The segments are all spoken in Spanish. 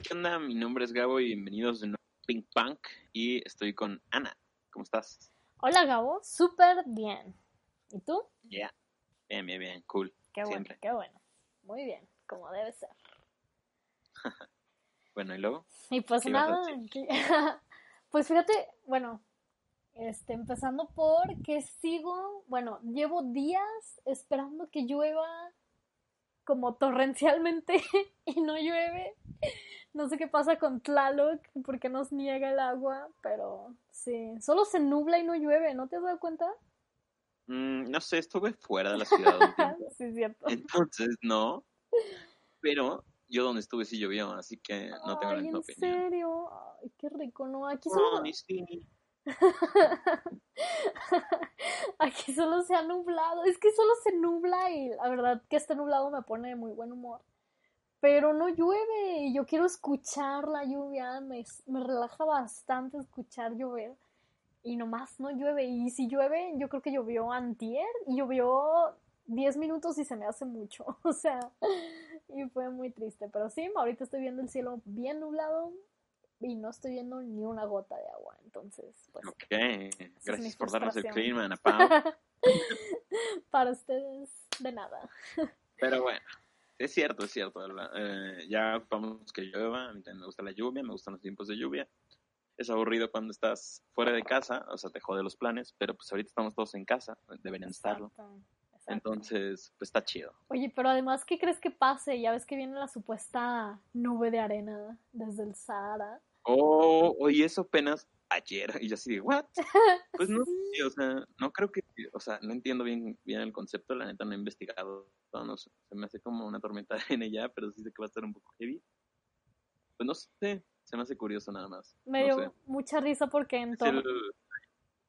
Hey, ¿qué onda? Mi nombre es Gabo y bienvenidos de nuevo a Pink Punk y estoy con Ana. ¿Cómo estás? Hola Gabo, súper bien. ¿Y tú? Ya. Bien, bien, bien, cool. Qué bueno, qué bueno. Muy bien, como debe ser. Bueno, ¿y luego? Y pues ¿Qué ibas a nada, pues fíjate, bueno, este, empezando por que sigo, bueno, llevo días esperando que llueva como torrencialmente y no llueve. No sé qué pasa con Tlaloc, porque nos niega el agua, pero sí, solo se nubla y no llueve, ¿no te has dado cuenta? Mm, no sé, estuve fuera de la ciudad un tiempo. sí, es cierto. Entonces, no. Pero yo donde estuve sí llovió, así que no tengo la Ay, misma en opinión. serio, ay, qué rico, ¿no? Aquí solo, sí. Aquí solo se ha nublado. Es que solo se nubla y la verdad que este nublado me pone de muy buen humor. Pero no llueve yo quiero escuchar la lluvia. Me, me relaja bastante escuchar llover. Y nomás no llueve. Y si llueve, yo creo que llovió antier y llovió 10 minutos y se me hace mucho. O sea, y fue muy triste. Pero sí, ahorita estoy viendo el cielo bien nublado y no estoy viendo ni una gota de agua. Entonces, pues Ok, gracias por darnos el clima, Ana Pau. Para ustedes, de nada. Pero bueno, es cierto, es cierto. eh, ya ocupamos que llueva. A mí también me gusta la lluvia, me gustan los tiempos de lluvia. Es aburrido cuando estás fuera de casa, o sea, te jode los planes, pero pues ahorita estamos todos en casa, deberían estarlo. Exacto. Entonces, pues está chido. Oye, pero además, ¿qué crees que pase? Ya ves que viene la supuesta nube de arena desde el Sahara. Oh, oye, eso apenas ayer, y yo así de, ¿what? Pues no sé, o sea, no creo que, o sea, no entiendo bien, bien el concepto, la neta no he investigado, no sé, se me hace como una tormenta de arena ya, pero sí sé que va a estar un poco heavy. Pues no sé, se me hace curioso nada más. Me no dio sé. mucha risa porque en Es todo... el,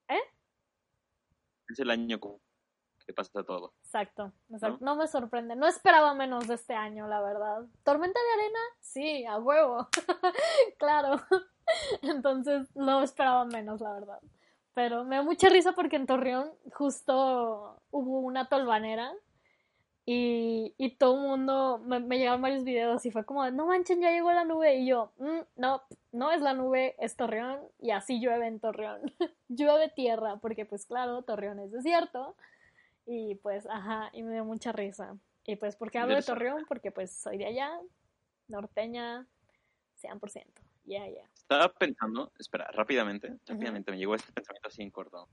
¿Eh? es el año como que pasa todo. Exacto, exacto. No me sorprende. No esperaba menos de este año, la verdad. ¿Tormenta de arena? Sí, a huevo. claro. Entonces no esperaba menos, la verdad. Pero me da mucha risa porque en Torreón justo hubo una tolvanera y, y todo el mundo me, me llegaron varios videos y fue como, no manchen, ya llegó la nube. Y yo, "Mm, no, no es la nube, es Torreón y así llueve en Torreón. llueve tierra porque pues claro, Torreón es desierto. Y pues, ajá, y me dio mucha risa. Y pues, ¿por qué hablo de. Torreón? Porque pues soy de allá, norteña, 100%. Ya, ya. Estaba pensando, espera, rápidamente, rápidamente me llegó este pensamiento así en corto.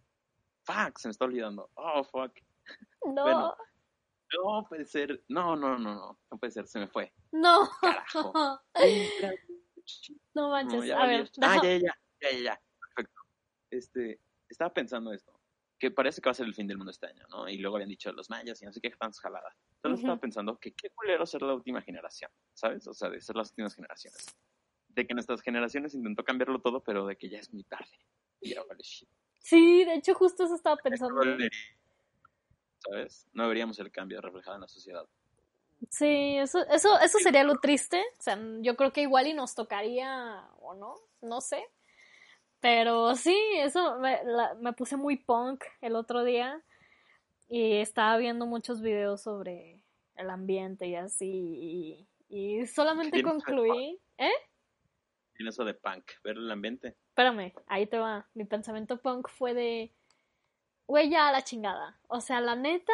Fuck, se me está olvidando. Oh, fuck. No, Bueno. No puede ser. No, no, no, no. No puede ser, se me fue. no. Carajo. no manches. No, a ver. Ah, ya, ya, ya, ya, ya. Perfecto. Este, estaba pensando esto. Que parece que va a ser el fin del mundo este año, ¿no? Y luego habían dicho los mayas y no sé qué tan jalada. Entonces estaba Ujú. pensando que qué culero ser la última generación, ¿sabes? O sea, de ser las últimas generaciones. De que nuestras generaciones intentó cambiarlo todo, pero de que ya es muy tarde. Y ya vale shit. Sí, de hecho, justo eso estaba pensando. ¿Sabes? No veríamos el cambio reflejado en la sociedad. Sí, eso, eso, eso sería lo triste. O sea, yo creo que igual y nos tocaría, o no, no sé. Pero sí, eso me, la- me puse muy punk el otro día y estaba viendo muchos videos sobre el ambiente y así. Y, y solamente ¿Qué tienes que ver, concluí. ¿Eh? Tiene eso de punk, ver el ambiente. Espérame, ahí te va. Mi pensamiento punk fue de. Güey, ya a la chingada. O sea, la neta.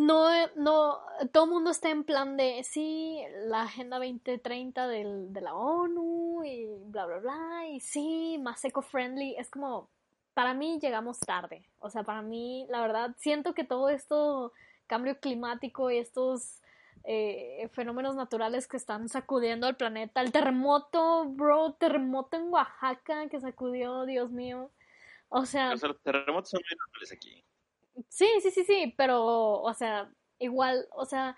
No, no. Todo el mundo está en plan de. Sí, la Agenda 2030 del, de la ONU y bla, bla, bla. Y sí, más eco-friendly. Es como. Para mí llegamos tarde. O sea, para mí, la verdad, siento que todo esto. Cambio climático y estos eh, fenómenos naturales que están sacudiendo al planeta. El terremoto, bro, terremoto en Oaxaca que sacudió, Dios mío. O sea... terremotos son muy normales aquí. Sí, sí, sí, sí, pero, o sea, igual, o sea,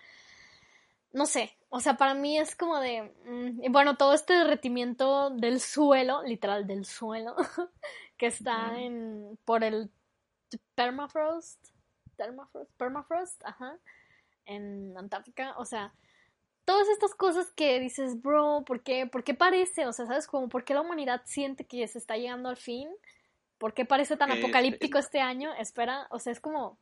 no sé, o sea, para mí es como de, mm, bueno, todo este derretimiento del suelo, literal del suelo, que está en, por el permafrost, permafrost, permafrost, ajá, en Antártica, o sea, todas estas cosas que dices, bro, ¿por qué? ¿Por qué parece? O sea, ¿sabes? Como, ¿por qué la humanidad siente que se está llegando al fin? ¿Por qué parece tan apocalíptico este año? Espera, o sea, es como,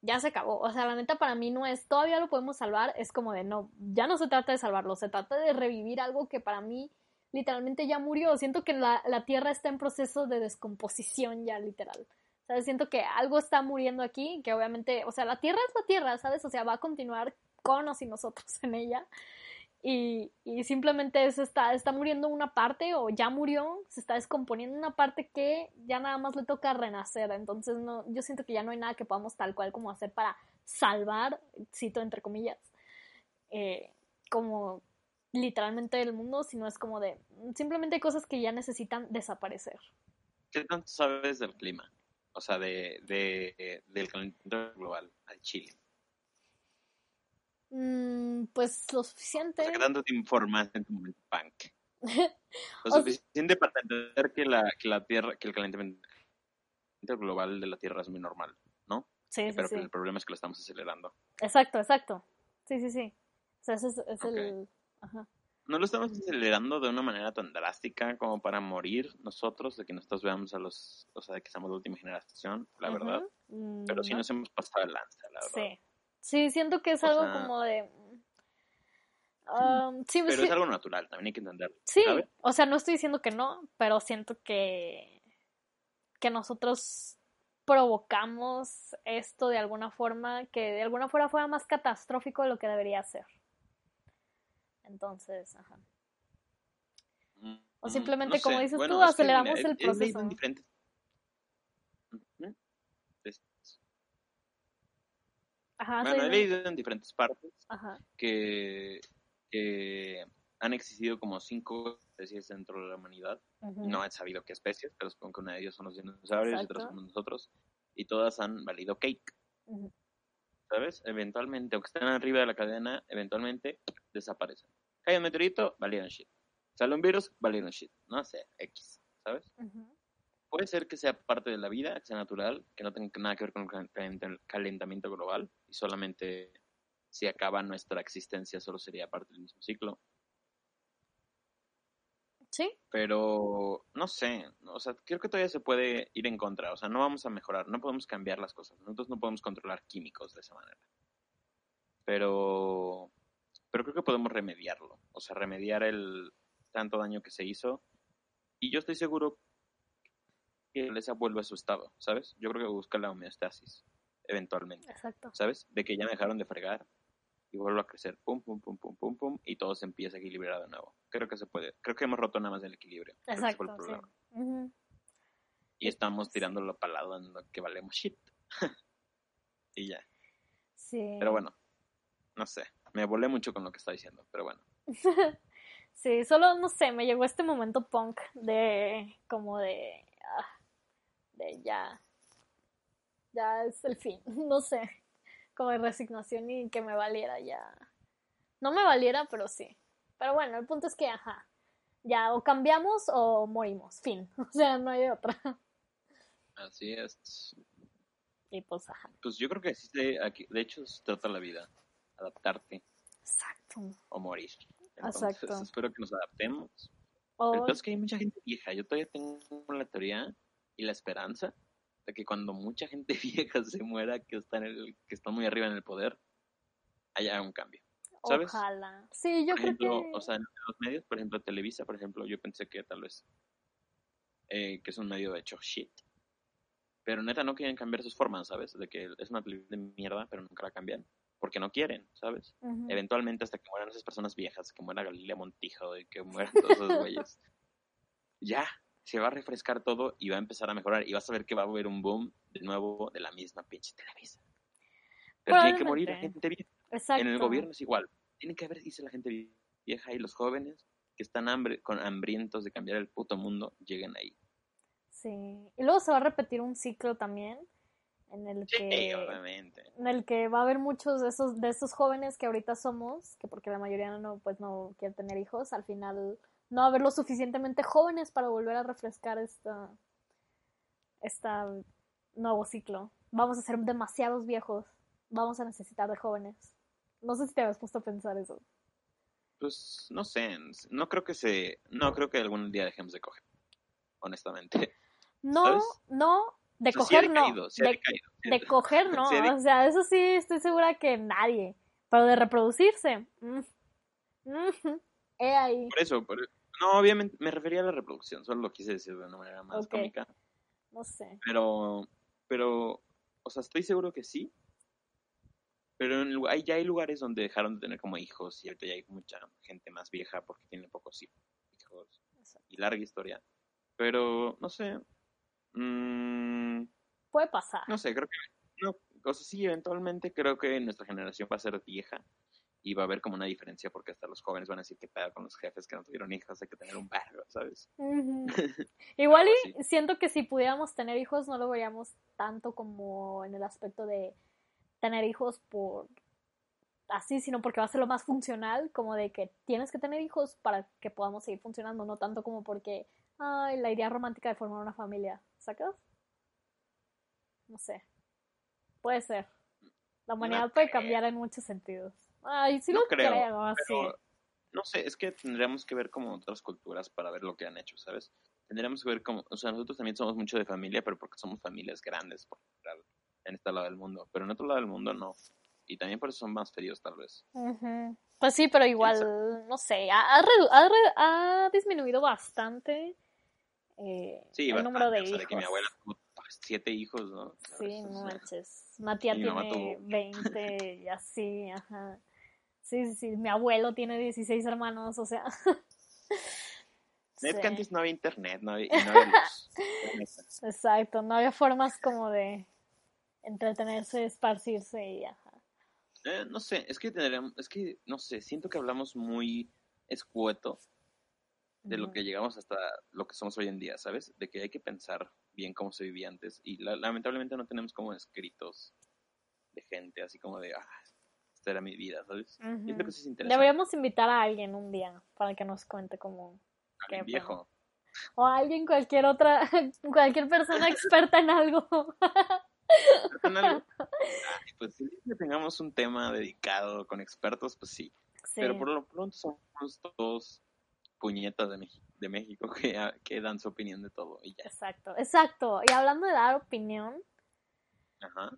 ya se acabó. O sea, la neta para mí no es, todavía lo podemos salvar, es como de, no, ya no se trata de salvarlo, se trata de revivir algo que para mí literalmente ya murió. Siento que la, la Tierra está en proceso de descomposición ya, literal. ¿Sabes? Siento que algo está muriendo aquí, que obviamente, o sea, la Tierra es la Tierra, ¿sabes? O sea, va a continuar con o sin nosotros en ella. Y, y simplemente se está, está muriendo una parte o ya murió, se está descomponiendo una parte que ya nada más le toca renacer. Entonces, no, yo siento que ya no hay nada que podamos tal cual como hacer para salvar, cito entre comillas, eh, como literalmente el mundo, sino es como de simplemente cosas que ya necesitan desaparecer. ¿Qué tanto sabes del clima? o sea, de, de, del calentamiento global al Chile? Mm, pues lo suficiente. O sea, ¿qué tanto te informas en tu momento punk? Lo suficiente para entender que la, que la Tierra, que el calentamiento global de la Tierra es muy normal, ¿no? Sí, sí, Pero sí. el problema es que lo estamos acelerando. Exacto, exacto. Sí, sí, sí. O sea, ese es, es el... Ajá no lo estamos acelerando de una manera tan drástica como para morir nosotros, de que nosotros veamos a los, o sea, de que somos la última generación, la verdad. Pero sí nos hemos pasado el lanza, la verdad. Sí. Sí, siento que es algo como de... Um, sí, pero es algo natural, también hay que entenderlo. Sí, o sea, no estoy diciendo que no, pero siento que, que nosotros provocamos esto de alguna forma, que de alguna forma fuera más catastrófico de lo que debería ser. Entonces, ajá. O simplemente, como dices tú, aceleramos el proceso. diferentes... Ajá, bueno, he leído en diferentes partes Que, que han existido como cinco especies dentro de la humanidad. No he sabido qué especies, pero supongo que una de ellas son los dinosaurios y otras somos nosotros. Y todas han valido cake. ¿Sabes? Eventualmente, aunque estén arriba de la cadena, eventualmente desaparecen. Cae un meteorito, valieron shit. Sale un virus, valieron shit. No sé, X, ¿sabes? Puede ser que sea parte de la vida, que sea natural, que no tenga nada que ver con el calentamiento global y solamente si acaba nuestra existencia solo sería parte del mismo ciclo. Sí. Pero no sé, o sea, creo que todavía se puede ir en contra, o sea, no vamos a mejorar, no podemos cambiar las cosas, nosotros no podemos controlar químicos de esa manera. Pero pero creo que podemos remediarlo, o sea, remediar el tanto daño que se hizo. Y yo estoy seguro que esa vuelve a su estado, ¿sabes? Yo creo que busca la homeostasis, eventualmente. Exacto. ¿Sabes? De que ya me dejaron de fregar y vuelvo a crecer, pum, pum, pum, pum, pum, pum, y todo se empieza a equilibrar de nuevo. Creo que se puede. Creo que hemos roto nada más el equilibrio. Exacto. Y estamos tirándolo para lado en lo que valemos shit. y ya. Sí. Pero bueno, no sé me volé mucho con lo que está diciendo, pero bueno. sí, solo, no sé, me llegó este momento punk de, como de, ah, de ya, ya es el fin, no sé, como de resignación y que me valiera ya. No me valiera, pero sí. Pero bueno, el punto es que, ajá, ya o cambiamos o morimos, fin. O sea, no hay otra. Así es. Y pues, ajá. Pues yo creo que existe aquí, de hecho se trata la vida adaptarte. Exacto. O morir. Exacto. espero que nos adaptemos. Pero es que hay mucha gente vieja. Yo todavía tengo la teoría y la esperanza de que cuando mucha gente vieja se muera, que está, en el, que está muy arriba en el poder, haya un cambio. ¿Sabes? Ojalá. Sí, yo creo que... O sea, en los medios, por ejemplo, Televisa, por ejemplo, yo pensé que tal vez eh, que es un medio de hecho shit. Pero neta no quieren cambiar sus formas, ¿sabes? De que es una televisión de mierda, pero nunca la cambian porque no quieren, ¿sabes? Eventualmente hasta que mueran esas personas viejas, que muera Galilea Montijo y que mueran todos esos güeyes, ya, se va a refrescar todo y va a empezar a mejorar y vas a ver que va a haber un boom de nuevo de la misma pinche Televisa. Pero tiene que morir la gente vieja. Exacto. En el gobierno es igual. Tiene que haber, dice la gente vieja y los jóvenes que están hambre, con hambrientos de cambiar el puto mundo, lleguen ahí. Sí. Y luego se va a repetir un ciclo también en el Sí, que obviamente. en el que va a haber muchos de esos de esos jóvenes que ahorita somos, que porque la mayoría no pues no quiere tener hijos, al final no haber lo suficientemente jóvenes para volver a refrescar esta esta nuevo ciclo. Vamos a ser demasiados viejos. Vamos a necesitar de jóvenes. No sé si te habías puesto a pensar eso. Pues no sé, no creo que se, no creo que algún día dejemos de coger, honestamente. No, ¿Sabes? no, de O sea, sí ha coger no. sí de, sí coger no. O sea, eso sí estoy segura que nadie. Pero de reproducirse. mm, mm, he ahí. Por eso, por- no, obviamente me refería a la reproducción, solo lo quise decir de una manera más Ok. cómica, No sé. pero, pero, o sea, estoy seguro que sí, pero en, hay, ya hay lugares donde dejaron de tener como hijos y ahorita ya hay mucha gente más vieja porque tiene pocos hijos y larga historia, pero no sé, mm, Puede pasar. no sé, creo que, no, o sea, sí, eventualmente creo que nuestra generación va a ser vieja y va a haber como una diferencia porque hasta los jóvenes van a decir que pedo con los jefes que no tuvieron hijos, hay que tener un vergo, ¿sabes? Igual y siento que si pudiéramos tener hijos no lo veríamos tanto como en el aspecto de tener hijos por así, sino porque va a ser lo más funcional, como de que tienes que tener hijos para que podamos seguir funcionando, no tanto como porque, ay, la idea romántica de formar una familia, ¿sacas? No sé. Puede ser. La humanidad puede cambiar en muchos sentidos. Ay, sí No lo creo, creo, no sé, es que tendríamos que ver como otras culturas para ver lo que han hecho, ¿sabes? Tendríamos que ver como, o sea, nosotros también somos mucho de familia, pero porque somos familias grandes por en este lado del mundo, pero en otro lado del mundo no. Y también por eso son más fríos, tal vez. Pues sí, pero igual, no sé, ha, ha ha disminuido bastante eh, Sí, el bastante, número de o sea, hijos. de que mi abuela tuvo siete hijos, ¿no? Sí, no manches. Matías tiene tuvo- 20 y así, ajá. Sí, sí, sí, mi abuelo tiene 16 hermanos, o sea. Es que antes no había internet, no había, no había luz. Exacto, no había formas como de entretenerse, esparcirse y ajá. Eh, no sé, es que tendríamos, es que, no sé, siento que hablamos muy escueto de lo que llegamos hasta lo que somos hoy en día, ¿sabes? De que hay que pensar bien cómo se vivía antes y la- lamentablemente no tenemos como escritos de gente así como de, ah, era mi vida, ¿sabes? Ujú. Siento que eso es interesante. Deberíamos invitar a alguien un día para que nos cuente cómo qué viejo. o a alguien cualquier otra cualquier persona experta en algo ¿Hacen algo? Ay, pues si que tengamos un tema dedicado con expertos, pues sí. Sí. Pero por lo pronto somos todos puñetas de, Meji- de México que, ah, que dan su opinión de todo y ya. exacto exacto y hablando de dar opinión Ajá.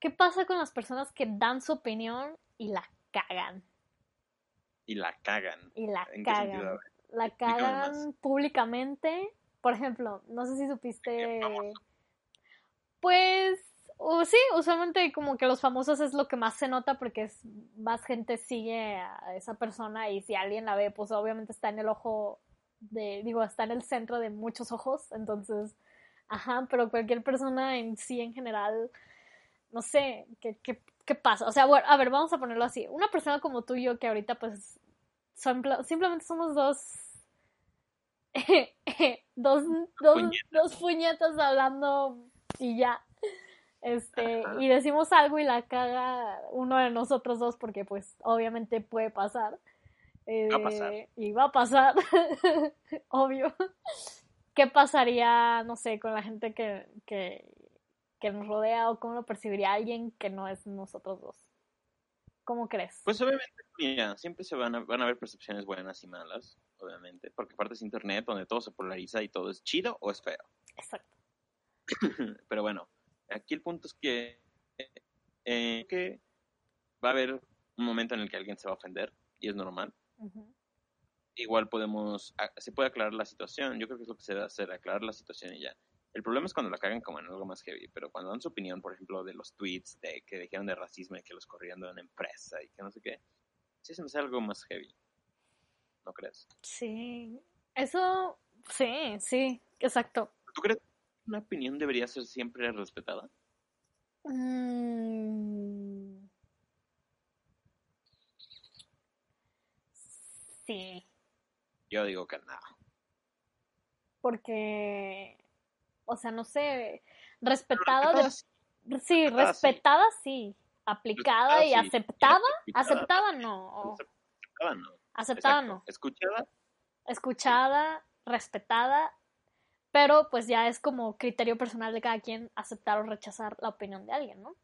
Qué pasa con las personas que dan su opinión y la cagan Y la cagan. y la ¿En qué sentido? A cagan la cagan públicamente por ejemplo no sé si supiste. Pues, o sí, usualmente como que los famosos es lo que más se nota porque es, más gente sigue a esa persona y si alguien la ve, pues obviamente está en el ojo de, digo, está en el centro de muchos ojos, entonces, ajá, pero cualquier persona en sí en general, no sé, ¿qué, qué, qué pasa? O sea, bueno, a ver, vamos a ponerlo así, una persona como tú y yo que ahorita pues son, simplemente somos dos dos, dos, Puñetas. dos puñetas hablando y ya. Este, Ajá. y decimos algo y la caga uno de nosotros dos porque pues obviamente puede pasar. Va a pasar. Eh, y va a pasar, obvio. ¿Qué pasaría, no sé, con la gente que, que, que nos rodea o cómo lo percibiría alguien que no es nosotros dos? ¿Cómo crees? Pues obviamente, mira, siempre se van a, van a haber percepciones buenas y malas, obviamente, porque aparte es internet donde todo se polariza y todo es chido o es feo. Exacto. Pero bueno, aquí el punto es que, eh, que va a haber un momento en el que alguien se va a ofender y es normal. Igual podemos, se puede aclarar la situación. Yo creo que es lo que se debe hacer, aclarar la situación y ya. El problema es cuando la cagan como en algo más heavy, pero cuando dan su opinión, por ejemplo, de los tweets, de que dijeron de racismo y que los corrieron de una empresa y que no sé qué, sí se me hace algo más heavy. ¿No crees? Sí, eso, sí, sí, exacto. ¿Tú crees que una opinión debería ser siempre respetada? Mm... Sí. Yo digo que no. Porque o sea, no sé, respetada de... sí, respetada, sí. Aplicada Respetada, y sí. aceptada. Aceptada no. Aceptada no. Aceptada Exacto. no. Escuchada, Escuchada, respetada. Pero pues ya es como criterio personal de cada quien aceptar o rechazar la opinión de alguien, ¿no?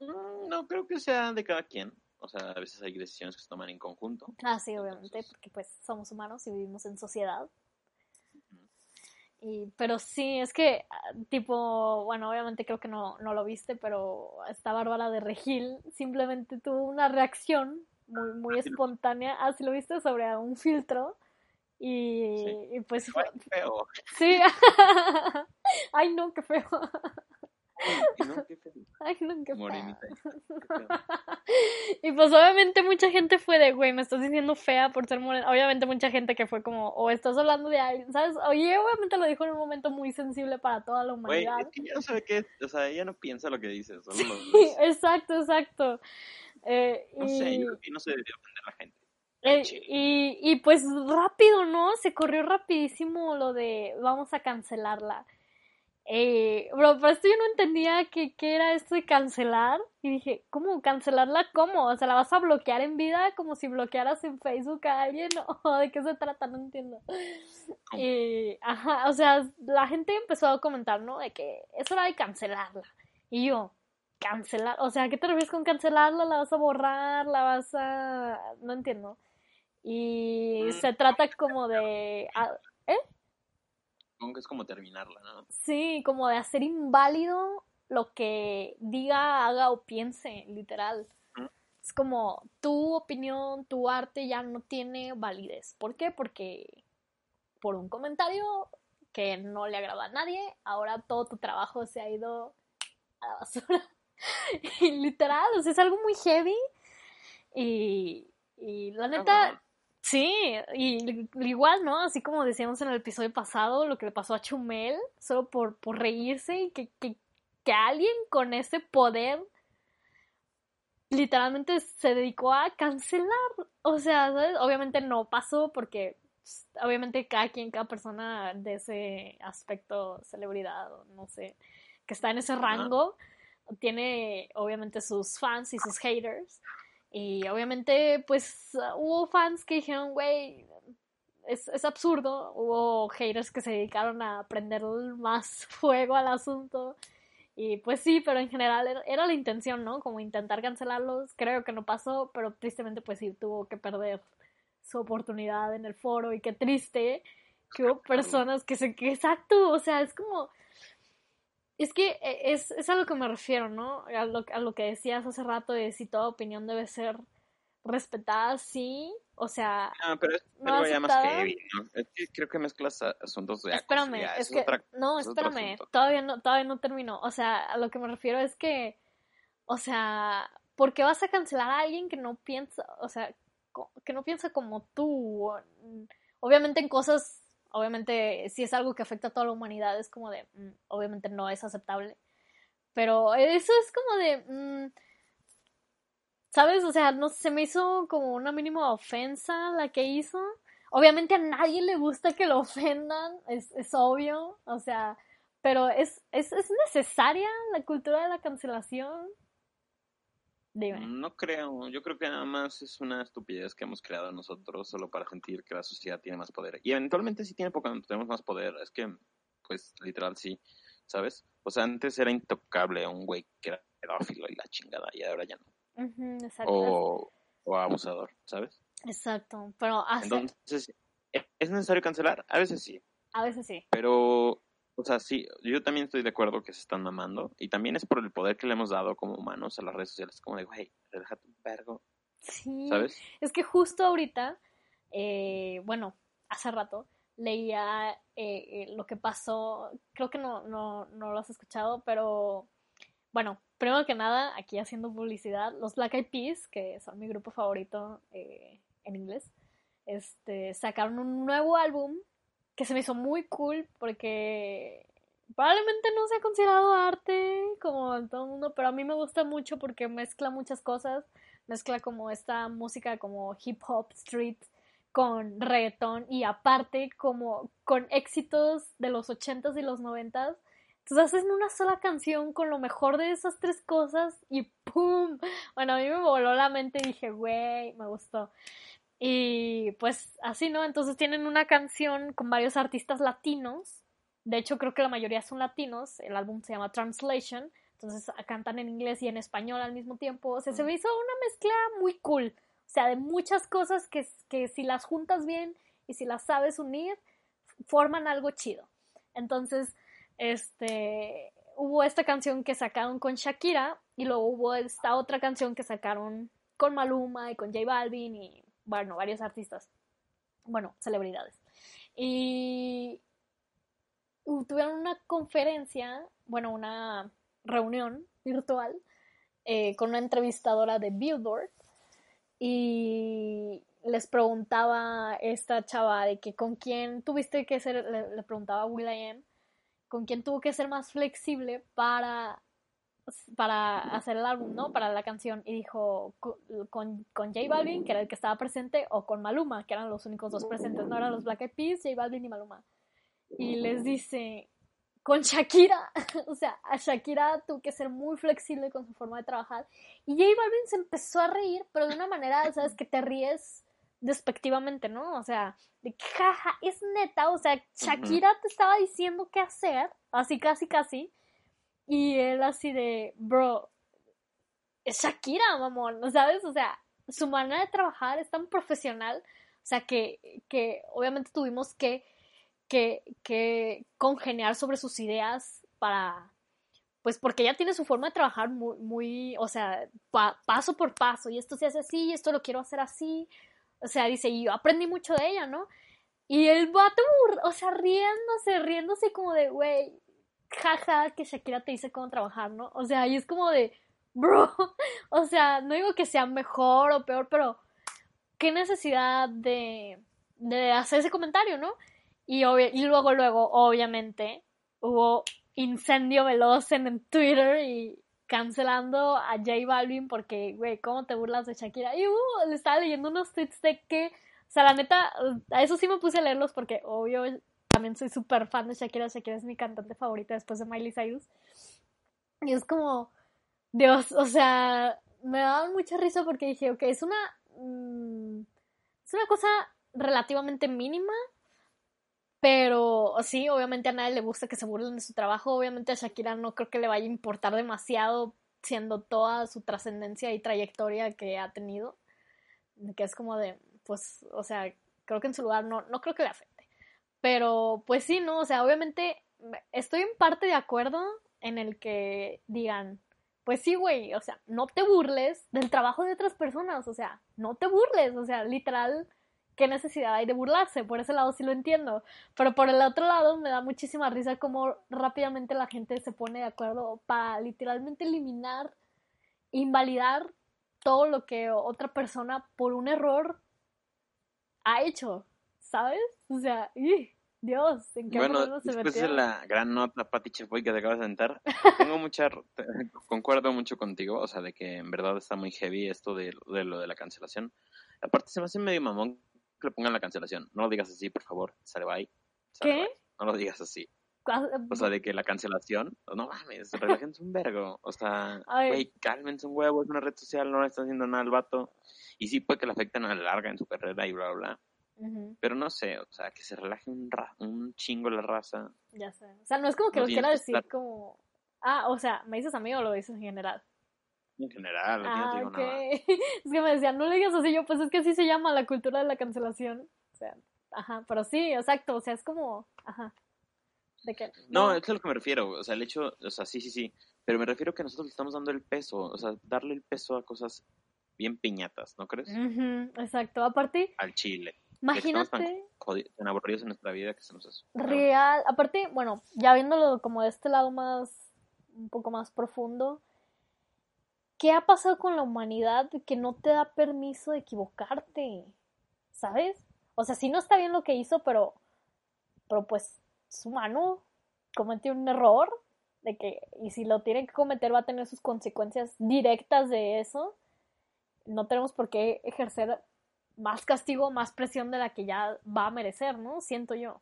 mm, no creo que sea de cada quien. O sea, a veces hay decisiones que se toman en conjunto. Ah, sí, obviamente, Entonces- porque pues somos humanos y vivimos en sociedad. Y, pero sí, es que, ah, tipo, bueno, obviamente creo que no, no lo viste, pero esta Bárbara de Regil simplemente tuvo una reacción muy, muy Ah, espontánea. Ah, sí lo viste, sobre un filtro. Y, Sí. y pues fue, Ay, qué feo. sí. Ay, no, qué feo. Y no, qué feo. Ay, no, qué. Morenita. Y pues obviamente mucha gente fue de, güey, me estás diciendo fea por ser morena. Obviamente mucha gente que fue como, o estás hablando de alguien, ¿sabes? Oye, obviamente lo dijo en un momento muy sensible para toda la Güey, humanidad. es que ella no sabe qué, o sea, ella no piensa lo que dice, solo lo dice. exacto, exacto. Eh, No sé, yo creo que no se debería ofender a la gente. eh, y, y pues rápido, ¿no? Se corrió rapidísimo lo de vamos a cancelarla. Eh, bro, pero esto yo no entendía que, qué era esto de cancelar. Y dije, ¿cómo? ¿Cancelarla cómo? O sea, ¿la vas a bloquear en vida como si bloquearas en Facebook a alguien? ¿O de qué se trata? No entiendo. Y, ajá, o sea, la gente empezó a comentar, ¿no? De que es hora de cancelarla. Y yo, cancelar, o sea, ¿qué te refieres con cancelarla? ¿La vas a borrar? ¿La vas a...? No entiendo. Y Mm. se trata como de... ah, Supongo que es como terminarla, ¿no? Sí, como de hacer inválido lo que diga, haga o piense, literal. Es como tu opinión, tu arte ya no tiene validez. ¿Por qué? Porque por un comentario que no le agrada a nadie, ahora todo tu trabajo se ha ido a la basura. y literal, o sea, es algo muy heavy. Y, y la neta. Sí, y igual, ¿no? Así como decíamos en el episodio pasado, lo que le pasó a Chumel, solo por, por reírse y que, que, que alguien con ese poder literalmente se dedicó a cancelar. O sea, ¿sabes? Obviamente no pasó porque pues, obviamente cada quien, cada persona de ese aspecto, celebridad o no sé, que está en ese rango, tiene obviamente sus fans y sus haters. Y obviamente, pues hubo fans que dijeron, güey, es, es absurdo. Hubo haters que se dedicaron a prender más fuego al asunto. Y pues sí, pero en general era, era la intención, ¿no? Como intentar cancelarlos. Creo que no pasó, pero tristemente, pues sí, tuvo que perder su oportunidad en el foro. Y qué triste que hubo personas que se. Que, exacto, o sea, es como. Es que eh, es, es a lo que me refiero, ¿no? A lo, a lo que decías hace rato de si toda opinión debe ser respetada, sí. O sea, Ah, pero es No algo ya más heavy, ¿no? Es que creo que mezclas asuntos de espérame, es eso que otra- no, es espérame, todavía no, todavía no terminó. O sea, a lo que me refiero es que, o sea, ¿por qué vas a cancelar a alguien que no piensa, o sea, que no piensa como tú? Obviamente en cosas, obviamente si es algo que afecta a toda la humanidad es como de, mm, obviamente no es aceptable. Pero eso es como de, mm, ¿sabes? O sea, no se me hizo como una mínima ofensa la que hizo. Obviamente a nadie le gusta que lo ofendan, es, es obvio, o sea, pero es, es, es necesaria la cultura de la cancelación. Dime. No creo, yo creo que nada más es una estupidez que hemos creado nosotros solo para sentir que la sociedad tiene más poder. Y eventualmente sí tiene poco, tenemos más poder, es que, pues, literal sí, ¿sabes? O sea, antes era intocable un güey que era pedófilo y la chingada, y ahora ya no. Exacto. O, o abusador, ¿sabes? Exacto, pero hace- Entonces, ¿e- ¿es necesario cancelar? A veces sí, a veces sí. pero, o sea, sí, yo también estoy de acuerdo que se están mamando, y también es por el poder que le hemos dado como humanos a las redes sociales, como de, güey, relájate un vergo, Sí. ¿sabes? Es que justo ahorita, eh, bueno, hace rato, leía eh, eh, lo que pasó, creo que no, no, no lo has escuchado, pero bueno, primero que nada, aquí haciendo publicidad, los Black Eyed Peas, que son mi grupo favorito eh, en inglés, este, sacaron un nuevo álbum que se me hizo muy cool porque probablemente no sea considerado arte como todo el mundo, pero a mí me gusta mucho porque mezcla muchas cosas, mezcla como esta música como hip hop, street, con reggaetón y aparte como con éxitos de los ochentas y los noventas. Entonces hacen una sola canción con lo mejor de esas tres cosas y ¡pum! Bueno, a mí me voló la mente y dije, güey, me gustó. Y pues así, ¿no? Entonces tienen una canción con varios artistas latinos. De hecho, creo que la mayoría son latinos. El álbum se llama Translation. Entonces cantan en inglés y en español al mismo tiempo. O sea, se me hizo una mezcla muy cool. O sea, de muchas cosas que, que si las juntas bien y si las sabes unir, forman algo chido. Entonces, este, hubo esta canción que sacaron con Shakira y luego hubo esta otra canción que sacaron con Maluma y con J Balvin y, bueno, varios artistas. Bueno, celebridades. Y tuvieron una conferencia, bueno, una reunión virtual eh, con una entrevistadora de Billboard y les preguntaba esta chava de que con quién tuviste que ser, le, preguntaba a Will.i.am, con quién tuvo que ser más flexible para, para hacer el álbum, ¿no? Para la canción. Y dijo con, con, J Balvin, que era el que estaba presente, o con Maluma, que eran los únicos dos presentes, no eran los Black Eyed Peas, J Balvin y Maluma. Y les dice, con Shakira. o sea, a Shakira tuvo que ser muy flexible con su forma de trabajar. Y J Balvin se empezó a reír, pero de una manera, ¿sabes? Que te ríes despectivamente, ¿no? O sea, de que, jaja, es neta. O sea, Shakira te estaba diciendo qué hacer, así casi casi. Y él así de, bro, es Shakira, mamón, ¿sabes? O sea, su manera de trabajar es tan profesional. O sea, que, que obviamente tuvimos que que, que congeniar sobre sus ideas para, pues porque ella tiene su forma de trabajar muy, muy o sea, paso por paso, y esto se hace así, esto lo quiero hacer así, o sea, dice, y yo aprendí mucho de ella, ¿no? Y el vato, o sea, riéndose, riéndose como de, güey, jaja, que Shakira te dice cómo trabajar, ¿no? O sea, y es como de, bro, o sea, no digo que sea mejor o peor, pero qué necesidad de, de hacer ese comentario, ¿no? Y, y luego, luego, obviamente, hubo incendio veloz en Twitter y cancelando a J Balvin porque, güey, ¿cómo te burlas de Shakira? Y uh, le estaba leyendo unos tweets de que, o sea, la neta, a eso sí me puse a leerlos porque, obvio, también soy súper fan de Shakira. Shakira es mi cantante favorita después de Miley Cyrus. Y es como, Dios, o sea, me daba mucha risa porque dije, ok, es una. Mm, es una cosa relativamente mínima, pero sí, obviamente a nadie le gusta que se burlen de su trabajo. Obviamente a Shakira no creo que le vaya a importar demasiado siendo toda su trascendencia y trayectoria que ha tenido. Que es como de, pues, o sea, creo que en su lugar no, no creo que le afecte. Pero pues sí, ¿no? O sea, obviamente estoy en parte de acuerdo en el que digan, pues sí, güey, o sea, no te burles del trabajo de otras personas, o sea, no te burles, o sea, literal qué necesidad hay de burlarse, por ese lado sí lo entiendo, pero por el otro lado me da muchísima risa cómo rápidamente la gente se pone de acuerdo para literalmente eliminar, invalidar todo lo que otra persona por un error ha hecho, ¿sabes? O sea, Dios, ¿en qué bueno, se después de la gran nota, Pati Chefoy, que te acabas de sentar, tengo mucha, concuerdo mucho contigo, o sea, de que en verdad está muy heavy esto de, de lo de la cancelación. Aparte se me hace medio mamón que le pongan la cancelación. No lo digas así, por favor. Sale bye. ¿Qué? No lo digas así. O sea, de que la cancelación, no mames, relájense un vergo. O sea, güey, cálmense un huevo, es una red social, no le están haciendo nada al vato. Y sí puede que le afecten a la larga en su carrera y bla, bla, bla. Pero no sé, o sea, que se relaje un, un chingo la raza. Ya sé. O sea, no es como que lo quiera decir como... Ah, o sea, ¿me dices a mí o lo dices en general? En general, ah, no Es que me decían, no le digas así, yo, pues es que así se llama la cultura de la cancelación. O sea, ajá, pero sí, exacto, o sea, es como, ajá. De que, no, es a lo que me refiero, o sea, el hecho, o sea, sí, sí, sí, pero me refiero que nosotros le estamos dando el peso, o sea, darle el peso a cosas bien piñatas, ¿no crees? exacto, aparte... Al chile. Imagínate. Tan, aburridos en nuestra vida que se nos hace. Real, aparte, bueno, ya viéndolo como de este lado más, un poco más profundo, ¿qué ha pasado con la humanidad que no te da permiso de equivocarte? ¿Sabes? O sea, sí no está bien lo que hizo, pero, pero pues es humano, cometió un error, de que, y si lo tiene que cometer va a tener sus consecuencias directas de eso. No tenemos por qué ejercer más castigo, más presión de la que ya va a merecer, ¿no? Siento yo.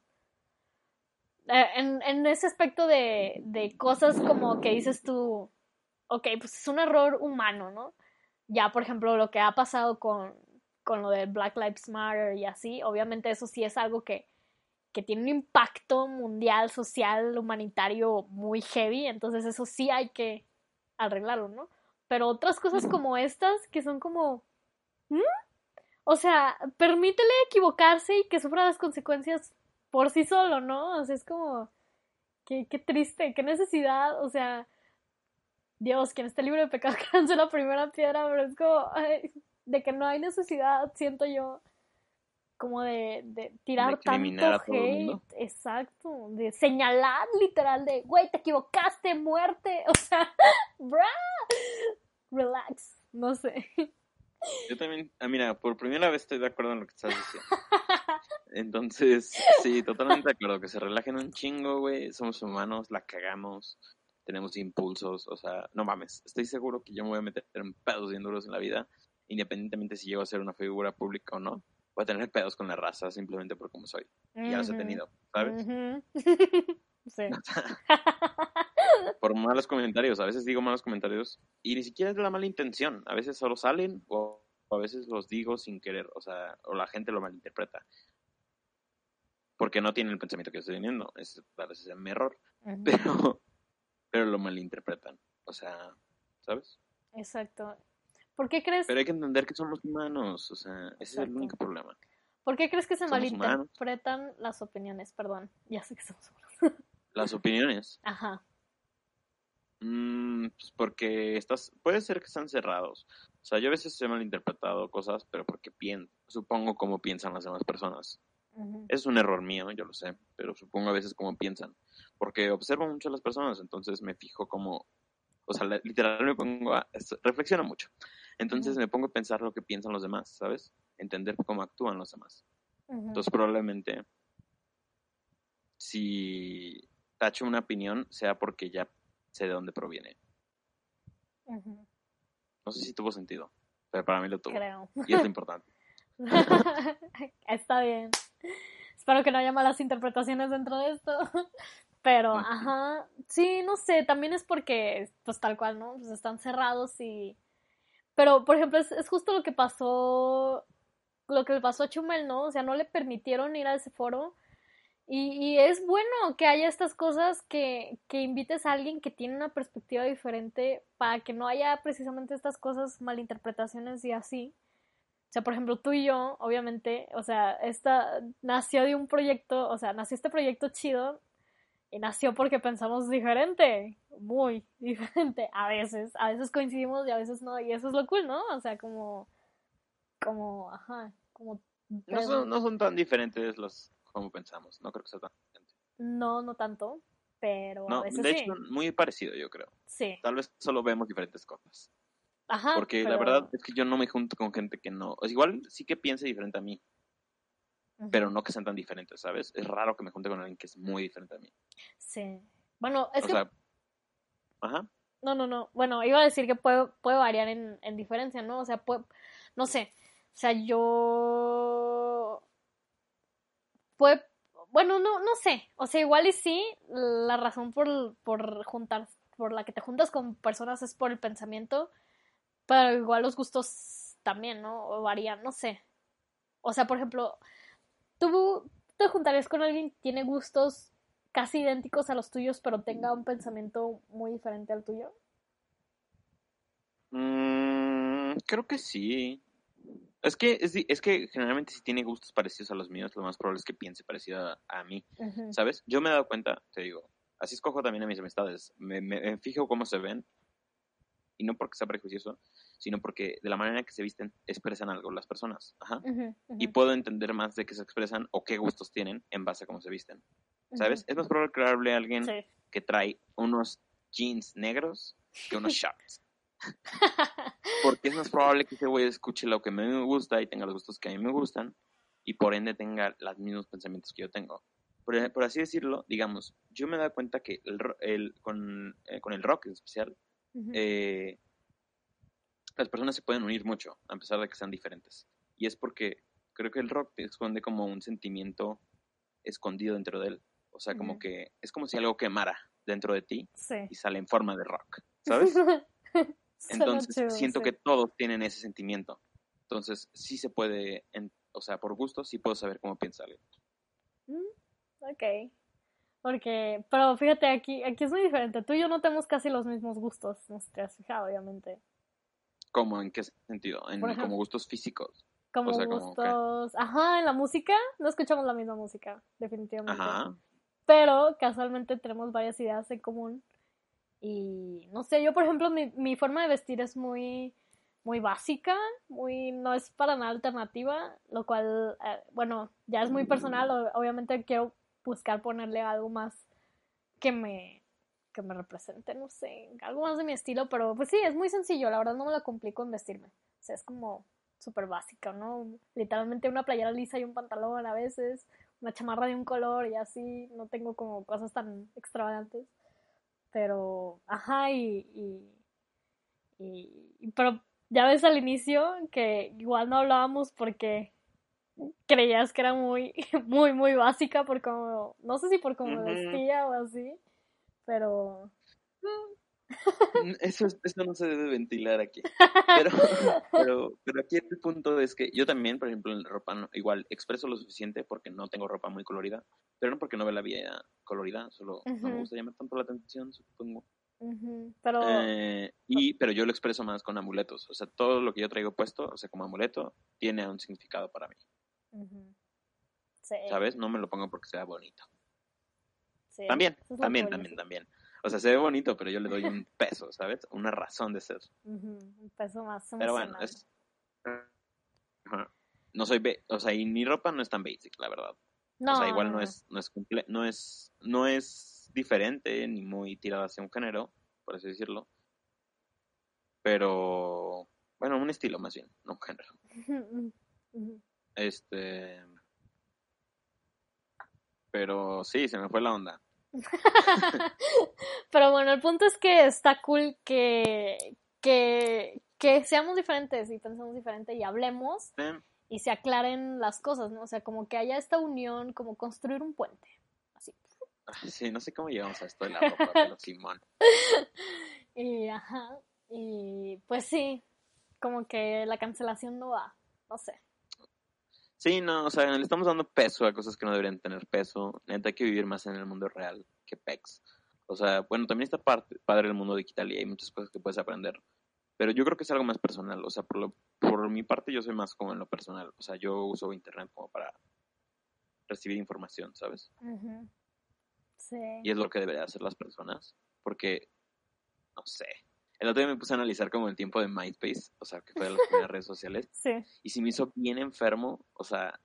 Eh, en, en, ese aspecto de, de cosas como que dices tú, ok, pues es un error humano, ¿no? Ya, por ejemplo, lo que ha pasado con, con lo de Black Lives Matter y así, obviamente eso sí es algo que, que tiene un impacto mundial, social, humanitario muy heavy, entonces eso sí hay que arreglarlo, ¿no? Pero otras cosas como estas, que son como... ¿Mm? O sea, permítele equivocarse y que sufra las consecuencias por sí solo, ¿no? O sea, es como... Qué, qué triste, qué necesidad, o sea... Dios, quien esté libre de pecado que lance la primera piedra, pero es como... de que no hay necesidad, siento yo, como de, de tirar tanto hate, exacto, de señalar literal de, güey, te equivocaste, muerte, o sea, bra, relax, no sé. Yo también, ah, mira, por primera vez estoy de acuerdo en lo que estás diciendo. Entonces, sí, totalmente de acuerdo, que se relajen un chingo, güey, somos humanos, la cagamos, tenemos impulsos, o sea, no mames, estoy seguro que yo me voy a meter en pedos bien duros en la vida, independientemente si llego a ser una figura pública o no voy a tener pedos con la raza simplemente por cómo soy. Y ya los he tenido, ¿sabes? sí. por malos comentarios, a veces digo malos comentarios y ni siquiera es de la mala intención, a veces solo salen o, a veces los digo sin querer, o sea, o la gente lo malinterpreta. Porque no tienen el pensamiento que yo estoy teniendo, es a veces es mi error, pero, pero lo malinterpretan, o sea, ¿sabes? Exacto. ¿Por qué crees? Pero hay que entender que somos humanos, o sea, ese es el único problema. ¿Por qué crees que se malinterpretan las opiniones? Perdón, ya sé que somos humanos. ¿Las opiniones? Ajá. Mm, pues porque estás, puede ser que están cerrados. O sea, yo a veces he malinterpretado cosas, pero porque pienso, supongo cómo piensan las demás personas. Es un error mío, yo lo sé, pero supongo a veces cómo piensan. Porque observo mucho a las personas, entonces me fijo como, o sea, literal me pongo a, reflexiono mucho. Entonces me pongo a pensar lo que piensan los demás, ¿sabes? Entender cómo actúan los demás. Entonces probablemente si tacho una opinión sea porque ya sé de dónde proviene. No sé si tuvo sentido, pero para mí lo tuvo. Creo. Y es lo importante. Está bien. Espero que no haya malas interpretaciones dentro de esto. Pero, ajá, sí, no sé, también es porque, pues tal cual, ¿no? Pues están cerrados y pero, por ejemplo, es, justo lo que pasó, lo que le pasó a Chumel, ¿no? O sea, no le permitieron ir a ese foro. Y, es bueno que haya estas cosas, que, que invites a alguien que tiene una perspectiva diferente para que no haya precisamente estas cosas, malinterpretaciones y así. O sea, por ejemplo, tú y yo, obviamente, o sea, esta nació de un proyecto, o sea, nació este proyecto chido y nació porque pensamos diferente, muy diferente, a veces, a veces coincidimos y a veces no, y eso es lo cool, ¿no? O sea, como, como, ajá, como... No son, no son tan diferentes los como pensamos, no creo que sea tan diferente. No, no tanto, pero a veces de hecho, muy parecido yo creo. Sí. Tal vez solo vemos diferentes cosas. Ajá. Porque la verdad es que yo no me junto con gente que no, es igual sí que piense diferente a mí, pero no que sean tan diferentes, ¿sabes? Es raro que me junte con alguien que es muy diferente a mí. Sí. Bueno, es o que... Sea... Ajá. No, no, no. Bueno, iba a decir que puede, puede variar en, en diferencia, ¿no? O sea, puede... no sé. O sea, yo... Puede... Bueno, no, no sé. O sea, igual y sí, la razón por, por juntar, por la que te juntas con personas es por el pensamiento, pero igual los gustos también, ¿no? O varían, no sé. O sea, por ejemplo, ¿Tú te juntarías con alguien que tiene gustos casi idénticos a los tuyos, pero tenga un pensamiento muy diferente al tuyo? Mm, creo que sí. Es que, es, que generalmente si tiene gustos parecidos a los míos, lo más probable es que piense parecido a, mí, ¿sabes? Yo me he dado cuenta, te digo, así escojo también a mis amistades, me, me, fijo cómo se ven, y no porque sea prejuicioso, sino porque de la manera que se visten expresan algo las personas. Ajá. Y puedo entender más de qué se expresan o qué gustos tienen en base a cómo se visten. ¿Sabes? Es más probable que hable a alguien que trae unos jeans negros que unos shorts. Porque es más probable que ese güey escuche lo que me gusta y tenga los gustos que a mí me gustan y por ende tenga los mismos pensamientos que yo tengo. Por, así decirlo, digamos, yo me he dado cuenta que el, con, eh, con el rock en especial, eh, las personas se pueden unir mucho, a pesar de que sean diferentes. Y es porque creo que el rock te esconde como un sentimiento escondido dentro de él. O sea, como Ujú. que es como si algo quemara dentro de ti Sí. y sale en forma de rock, ¿sabes? Entonces siento que todos tienen ese sentimiento. Entonces sí se puede, en- o sea, por gusto sí puedo saber cómo piensa alguien. Ok. Porque, pero fíjate, aquí, aquí es muy diferente. Tú y yo no tenemos casi los mismos gustos, no sé te has fijado, obviamente. ¿Cómo? ¿En qué sentido? En, ejemplo- como gustos físicos. Como O sea, como que- gustos. Ajá, en la música no escuchamos la misma música, definitivamente. Ajá. Pero casualmente tenemos varias ideas en común. Y no sé, yo por ejemplo, mi, mi forma de vestir es muy, muy básica, muy, no es para nada alternativa, lo cual, eh, bueno, ya es muy personal. o- Obviamente quiero buscar ponerle algo más que me, que me represente, no sé, algo más de mi estilo, pero pues sí, es muy sencillo, la verdad no me lo complico en vestirme. O sea, es como súper básica, ¿no? Literalmente una playera lisa y un pantalón a veces, una chamarra de un color y así, no tengo como cosas tan extravagantes. Pero, ajá, y, y, y- y- pero ya ves al inicio que igual no hablábamos porque creías que era muy, muy, muy básica por como, no sé si por cómo Ujú. vestía o así, pero... Mm, Eso, es- eso no se debe ventilar aquí. Pero, pero, pero aquí el punto es que yo también, por ejemplo, en la ropa no- igual expreso lo suficiente porque no tengo ropa muy colorida, pero no porque no ve la vida colorida, solo no me gusta llamar tanto la atención, supongo. pero... Eh, y, pero yo lo expreso más con amuletos. O sea, todo lo que yo traigo puesto, o sea, como amuleto, tiene un significado para mí. Sí, ¿Sabes? No me lo pongo porque sea bonito. sí, También, también, también, también. O sea, se ve bonito, pero yo le doy un peso, ¿sabes? Una razón de ser. Ujú, Un peso más Pero bueno, emocional. es... Ajá. No soy... be- O sea, y mi ropa no es tan basic, la verdad. No, o sea, igual no, es, no es comple- no es, no es diferente ni muy tirada hacia un género, por así decirlo. Pero, bueno, un estilo más bien, no un género. Este, pero sí, se me fue la onda. Pero bueno, el punto es que está cool que, que, que seamos diferentes y pensemos diferente y hablemos y se aclaren las cosas, ¿no? O sea, como que haya esta unión, como construir un puente. Así. Sí, no sé cómo llegamos a esto de la ropa, pero Simón. Y ajá. Y pues sí, como que la cancelación no va. No sé. Sí, no, o sea, le estamos dando peso a cosas que no deberían tener peso. Neta, hay que vivir más en el mundo real que PEX. O sea, bueno, también está parte, padre el mundo digital y hay muchas cosas que puedes aprender. Pero yo creo que es algo más personal. O sea, por, lo, por mi parte, yo soy más como en lo personal. O sea, yo uso internet como para recibir información, ¿sabes? Sí. Y es lo que deberían hacer las personas. Porque, no sé. El otro día me puse a analizar como el tiempo de MySpace, o sea, que fue de las primeras redes sociales. Sí. Y si me hizo bien enfermo, o sea,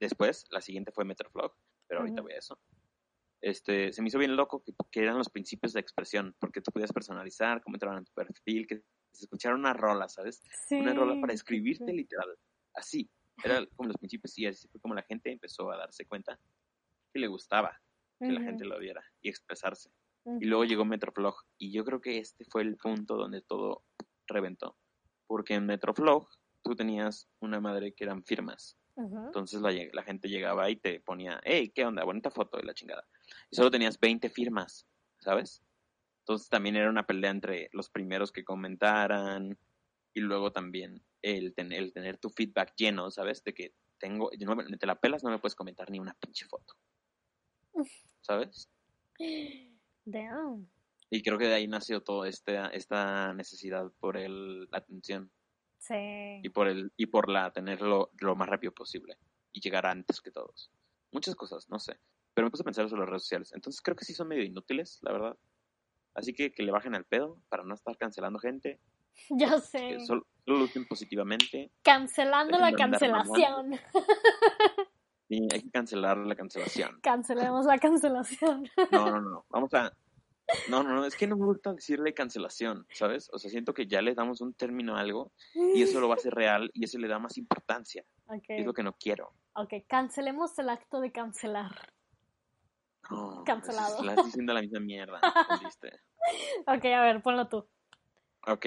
después, la siguiente fue Metroflog, pero ahorita Ujú. voy a eso. Este, se me hizo bien loco que, que eran los principios de expresión, porque tú podías personalizar, cómo entraban en tu perfil, que se escuchara una rola, ¿sabes? Sí. Una rola para escribirte literal, así. Era como los principios y así fue como la gente empezó a darse cuenta que le gustaba que la Ujú, gente lo viera y expresarse. Y luego llegó Metroflog. Y yo creo que este fue el punto donde todo reventó. Porque en Metroflog tú tenías una madre que eran firmas. Ujú. Entonces la, la gente llegaba y te ponía, hey, ¿qué onda? Bonita foto y la chingada. Y solo tenías 20 firmas, ¿sabes? Entonces también era una pelea entre los primeros que comentaran y luego también el, ten- el tener tu feedback lleno, ¿sabes? De que tengo, no te la pelas, no me puedes comentar ni una pinche foto. ¿Sabes? Damn. Y creo que de ahí nació toda esta, esta necesidad por el, la atención Sí. y por el y por la tenerlo lo más rápido posible y llegar antes que todos. Muchas cosas, no sé. Pero me puse a pensar sobre las redes sociales. Entonces creo que sí son medio inútiles, la verdad. Así que que le bajen al pedo para no estar cancelando gente. Ya Que sé. solo, solo lo usen positivamente. Cancelando la cancelación. Y hay que cancelar la cancelación. Cancelemos la cancelación. No, no, no. Vamos a... No, no, no. Es que no me gusta decirle cancelación, ¿sabes? O sea, siento que ya le damos un término a algo y eso lo va a hacer real y eso le da más importancia. Ok, Es lo que no quiero. ok, cancelemos el acto de cancelar. No, Cancelado. es- Estás diciendo la misma mierda. Ok, a ver, ponlo tú. Ok,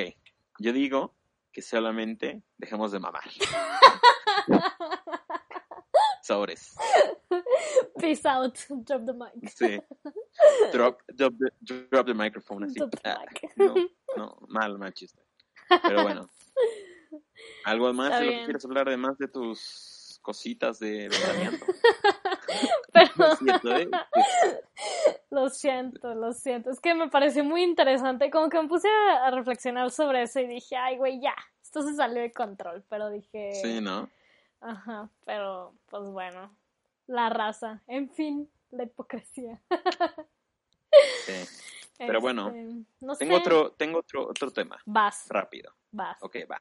yo digo que solamente dejemos de mamar. Sobres. Peace out. Drop the mic. Sí. Drop, drop, the, drop the microphone así. Drop the Ah, mic. no, no, mal, mal chiste. Pero bueno. ¿Algo más de lo que quieres hablar, además de tus cositas de ventaneando? Pero No es cierto, ¿eh? lo siento, lo siento. Es que me pareció muy interesante. Como que me puse a, a reflexionar sobre eso y dije, ay, güey, ya. Esto se salió de control. Pero dije. Sí, ¿no? Ajá, pero pues bueno. La raza. En fin, la hipocresía. Sí. Pero bueno, Este, no Tengo sé. otro, tengo otro, otro tema, Vas, rápido. vas. Ok, va.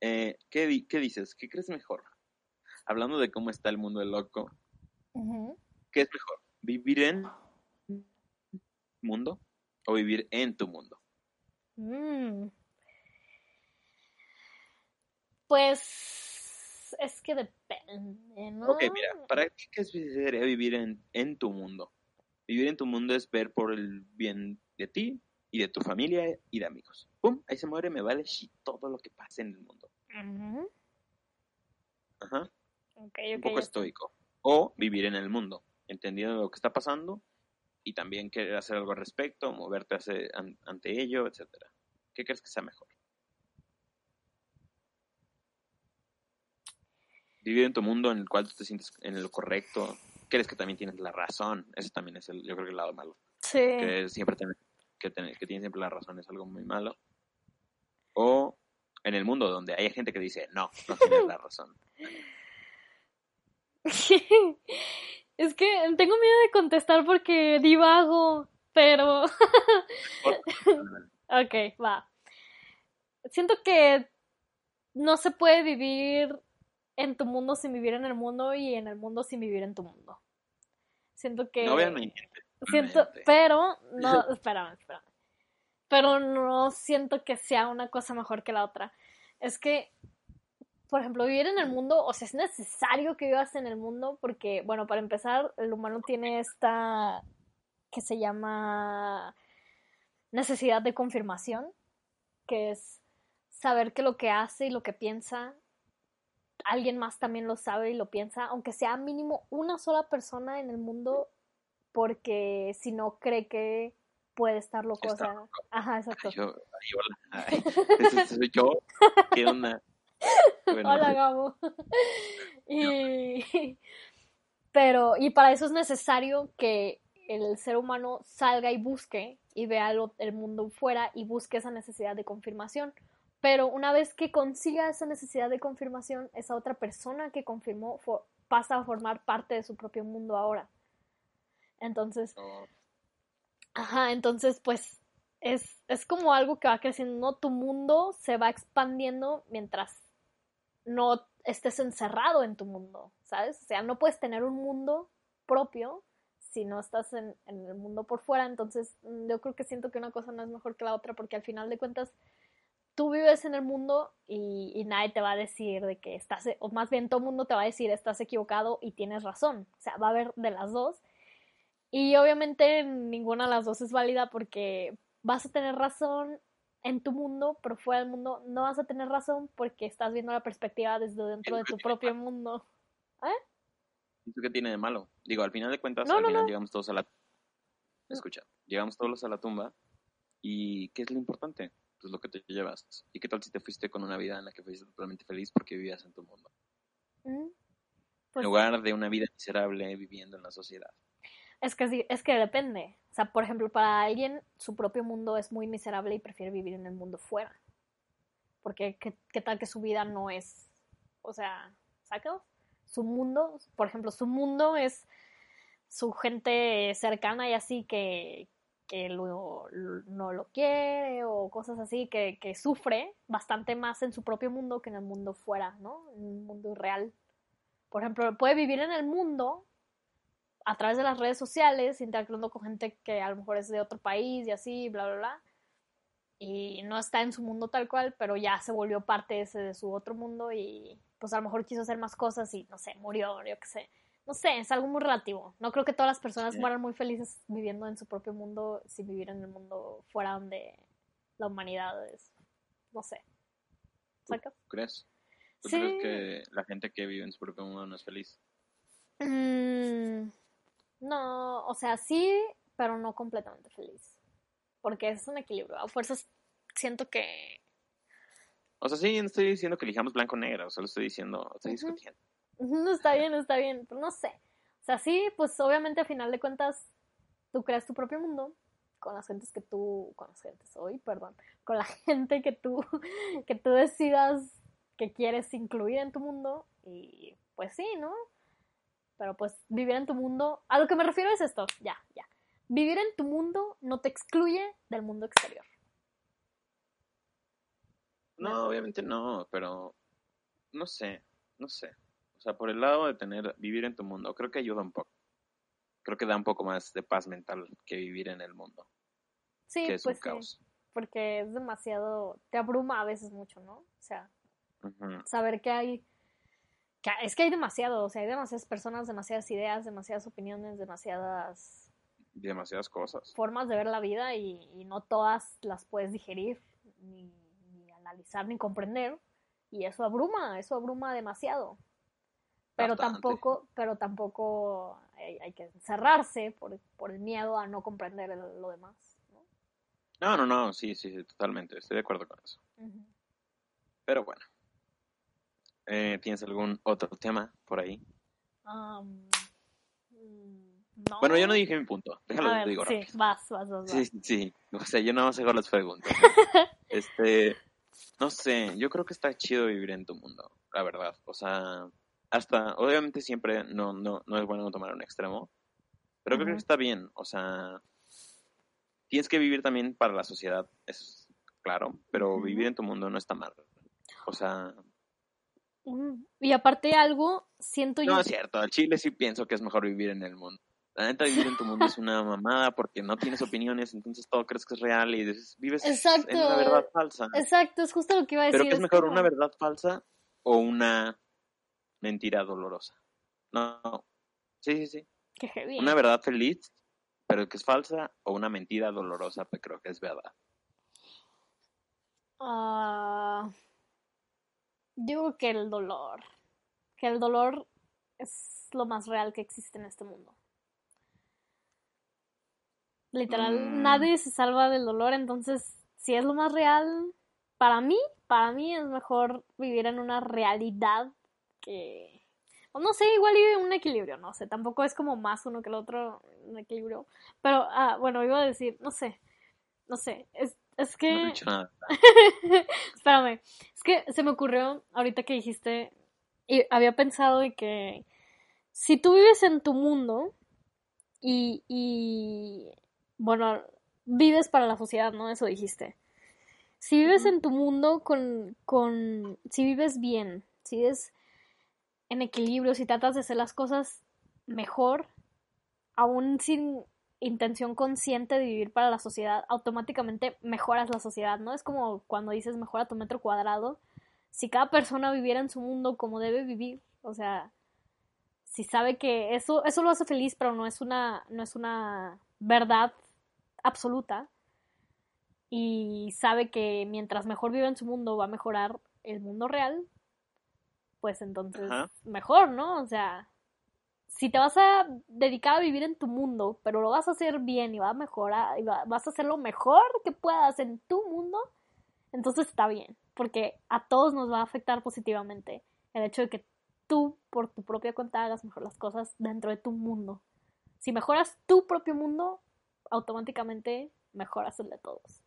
Eh, ¿qué, di- ¿Qué dices? ¿Qué crees mejor? Hablando de cómo está el mundo del loco. ¿qué es mejor? ¿Vivir en mundo o vivir en tu mundo? Mm. Pues es que depende, ¿no? Ok, mira, ¿para qué qué sería vivir en, en tu mundo? Vivir en tu mundo es ver por el bien de ti y de tu familia y de amigos. ¡Pum! Ahí se muere, me vale shit todo lo que pase en el mundo. Ujú. Ajá. Un poco estoico. O vivir en el mundo, entendiendo lo que está pasando y también querer hacer algo al respecto, moverte an- ante ello, etcétera. ¿Qué crees que sea mejor? Vivir en tu mundo en el cual tú te sientes en lo correcto, crees que también tienes la razón. Ese también es el, yo creo que el lado malo. Sí. Que siempre que, tener- que tienes siempre la razón es algo muy malo. O en el mundo donde hay gente que dice, no, no tienes la razón. es que tengo miedo de contestar porque divago, pero... ok, va. Siento que no se puede vivir en tu mundo sin vivir en el mundo y en el mundo sin vivir en tu mundo. Siento que... No vean mi. Siento, pero, no, espérame, espérame. Pero no siento que sea una cosa mejor que la otra. Es que, por ejemplo, vivir en el mundo, o sea, es necesario que vivas en el mundo porque, bueno, para empezar, el humano tiene esta que se llama necesidad de confirmación, que es saber que lo que hace y lo que piensa, alguien más también lo sabe y lo piensa, aunque sea mínimo una sola persona en el mundo porque si no cree que puede estar loco. O ajá, exacto. Ay, yo, ay, hola. Ay, yo. ¿Qué onda? Bueno, Hola, Gabo. y, pero, y para eso es necesario que el ser humano salga y busque y vea lo- el mundo fuera y busque esa necesidad de confirmación. Pero una vez que consiga esa necesidad de confirmación, esa otra persona que confirmó fo- pasa a formar parte de su propio mundo ahora. Entonces, no, Ajá, entonces pues es, es como algo que va creciendo, ¿no? Tu mundo se va expandiendo mientras no estés encerrado en tu mundo, ¿sabes? O sea, no puedes tener un mundo propio si no estás en, en el mundo por fuera, entonces yo creo que siento que una cosa no es mejor que la otra porque al final de cuentas tú vives en el mundo y, y nadie te va a decir de que estás, o más bien todo el mundo te va a decir estás equivocado y tienes razón, o sea, va a haber de las dos y obviamente ninguna de las dos es válida porque vas a tener razón en tu mundo, pero fuera del mundo no vas a tener razón porque estás viendo la perspectiva desde dentro de tu propio mundo. ¿Eso qué tiene de malo? Digo, al final de cuentas, No, al no, final no. llegamos todos a la... Escucha, llegamos todos a la tumba y ¿qué es lo importante? Pues lo que te llevas. ¿Y qué tal si te fuiste con una vida en la que fuiste totalmente feliz porque vivías en tu mundo? Mm, En Pues lugar de una vida miserable viviendo en la sociedad. es que, es que depende. O sea, por ejemplo, para alguien su propio mundo es muy miserable y prefiere vivir en el mundo fuera. Porque qué, qué tal que su vida no es, o sea, ¿sacas? Su mundo, por ejemplo, su mundo es su gente cercana y así que, que lo- lo- no lo quiere o cosas así, que, que sufre bastante más en su propio mundo que en el mundo fuera, ¿no? En el mundo real. Por ejemplo, puede vivir en el mundo a través de las redes sociales, interactuando con gente que a lo mejor es de otro país y así, bla, bla, bla. Y no está en su mundo tal cual, pero ya se volvió parte ese de su otro mundo y pues a lo mejor quiso hacer más cosas y no sé, murió, yo qué sé. No sé, es algo muy relativo. No creo que todas las personas mueran muy felices viviendo en su propio mundo sin vivir en el mundo fuera donde la humanidad es, no sé. ¿Sacas? ¿Crees? ¿Tú crees que la gente que vive en su propio mundo no es feliz? Mm, no, o sea, sí, pero no completamente feliz. Porque es un equilibrio. A fuerzas siento que... O sea, sí, no estoy diciendo que elijamos blanco o negro, solo estoy diciendo, estoy discutiendo. No, está bien, está bien, pero no sé. O sea, sí, pues obviamente a final de cuentas tú creas tu propio mundo con las gentes que tú, con las gentes hoy, perdón, con la gente que tú, que tú decidas que quieres incluir en tu mundo y pues sí, ¿no? Pero pues vivir en tu mundo, a lo que me refiero es esto, ya, ya. Vivir en tu mundo no te excluye del mundo exterior. No, obviamente no, pero no sé, no sé. O sea, por el lado de tener, vivir en tu mundo, creo que ayuda un poco. Creo que da un poco más de paz mental que vivir en el mundo. Sí, pues sí, porque es demasiado, te abruma a veces mucho, ¿no? O sea, saber que hay, que es que hay demasiado, o sea, hay demasiadas personas, demasiadas ideas, demasiadas opiniones, demasiadas... Demasiadas cosas. Formas de ver la vida y, y no todas las puedes digerir, ni, ni analizar, ni comprender. Y eso abruma, eso abruma demasiado pero tampoco, pero tampoco hay, que encerrarse por, por, el miedo a no comprender lo demás. ¿no? no, no, sí, sí, totalmente, estoy de acuerdo con eso. Pero bueno, eh, ¿tienes algún otro tema por ahí? Mm, bueno, yo no dije mi punto, déjalo, digo Sí, vas, vas, vas, Sí, sí, o sea, yo no voy a hacer las preguntas. este, no sé, yo creo que está chido vivir en tu mundo, la verdad, o sea hasta, obviamente siempre no, no, no es bueno tomar un extremo, pero creo que está bien, o sea, tienes que vivir también para la sociedad, eso es claro, pero vivir en tu mundo no está mal, o sea... Y aparte algo, siento yo... No es cierto, al Chile sí pienso que es mejor vivir en el mundo. La neta, vivir en tu mundo es una mamada porque no tienes opiniones, entonces todo crees que es real y vives en una verdad falsa. Exacto, es justo lo que iba a decir. Pero ¿qué es mejor, una verdad falsa o una mentira dolorosa. No, sí, sí, sí. Qué Una verdad feliz, pero que es falsa, o una mentira dolorosa, pero creo que es verdad. Uh, digo que el dolor. Que el dolor es lo más real que existe en este mundo. Literal, mm. nadie se salva del dolor, entonces, si es lo más real, para mí, para mí es mejor vivir en una realidad que... no sé, igual hay un equilibrio, no sé, tampoco es como más uno que el otro, un equilibrio. Pero, ah, bueno, iba a decir, no sé, no sé, es, es que... Espérame, es que se me ocurrió ahorita que dijiste, y había pensado de que si tú vives en tu mundo y, y bueno, vives para la sociedad, ¿no? Eso dijiste. Si vives en tu mundo con, con, si vives bien, si vives en equilibrio, si tratas de hacer las cosas mejor, aún sin intención consciente de vivir para la sociedad, automáticamente mejoras la sociedad, ¿no? Es como cuando dices mejora tu metro cuadrado. Si cada persona viviera en su mundo como debe vivir, o sea, si sabe que eso, eso lo hace feliz, pero no es una, no es una verdad absoluta, y sabe que mientras mejor vive en su mundo va a mejorar el mundo real, pues entonces mejor, ¿no? O sea, si te vas a dedicar a vivir en tu mundo, pero lo vas a hacer bien y vas a mejorar, y vas a hacer lo mejor que puedas en tu mundo, entonces está bien, porque a todos nos va a afectar positivamente el hecho de que tú por tu propia cuenta hagas mejor las cosas dentro de tu mundo. Si mejoras tu propio mundo, automáticamente mejoras el de todos.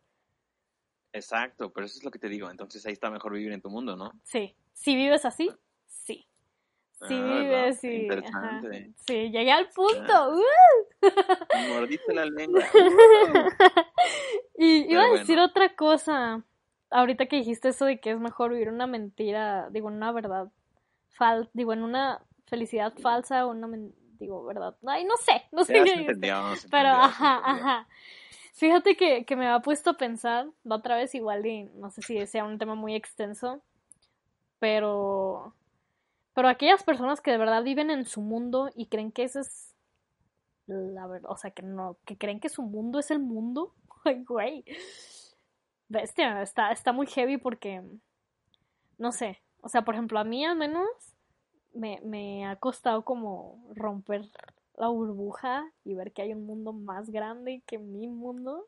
Exacto, pero eso es lo que te digo. Entonces ahí está mejor vivir en tu mundo, ¿no? Sí. Si vives así, sí. Si ah, vives, sí. Interesante. Sí, llegué al punto. Ah. ¡Uh! Mordiste la lengua. y iba a decir otra cosa. Ahorita que dijiste eso de que es mejor vivir una mentira, digo, una verdad falsa, digo, en una felicidad falsa o una digo, verdad. Ay, no sé, no sé qué. Pero, ajá, ajá. Fíjate que, que me ha puesto a pensar, la otra vez igual y no sé si sea un tema muy extenso, pero pero aquellas personas que de verdad viven en su mundo y creen que ese es la verdad, o sea, que no, que creen que su mundo es el mundo, ay, güey. Bestia, está, está muy heavy porque, no sé, O sea, por ejemplo, a mí al menos me, me ha costado como romper la burbuja y ver que hay un mundo más grande que mi mundo.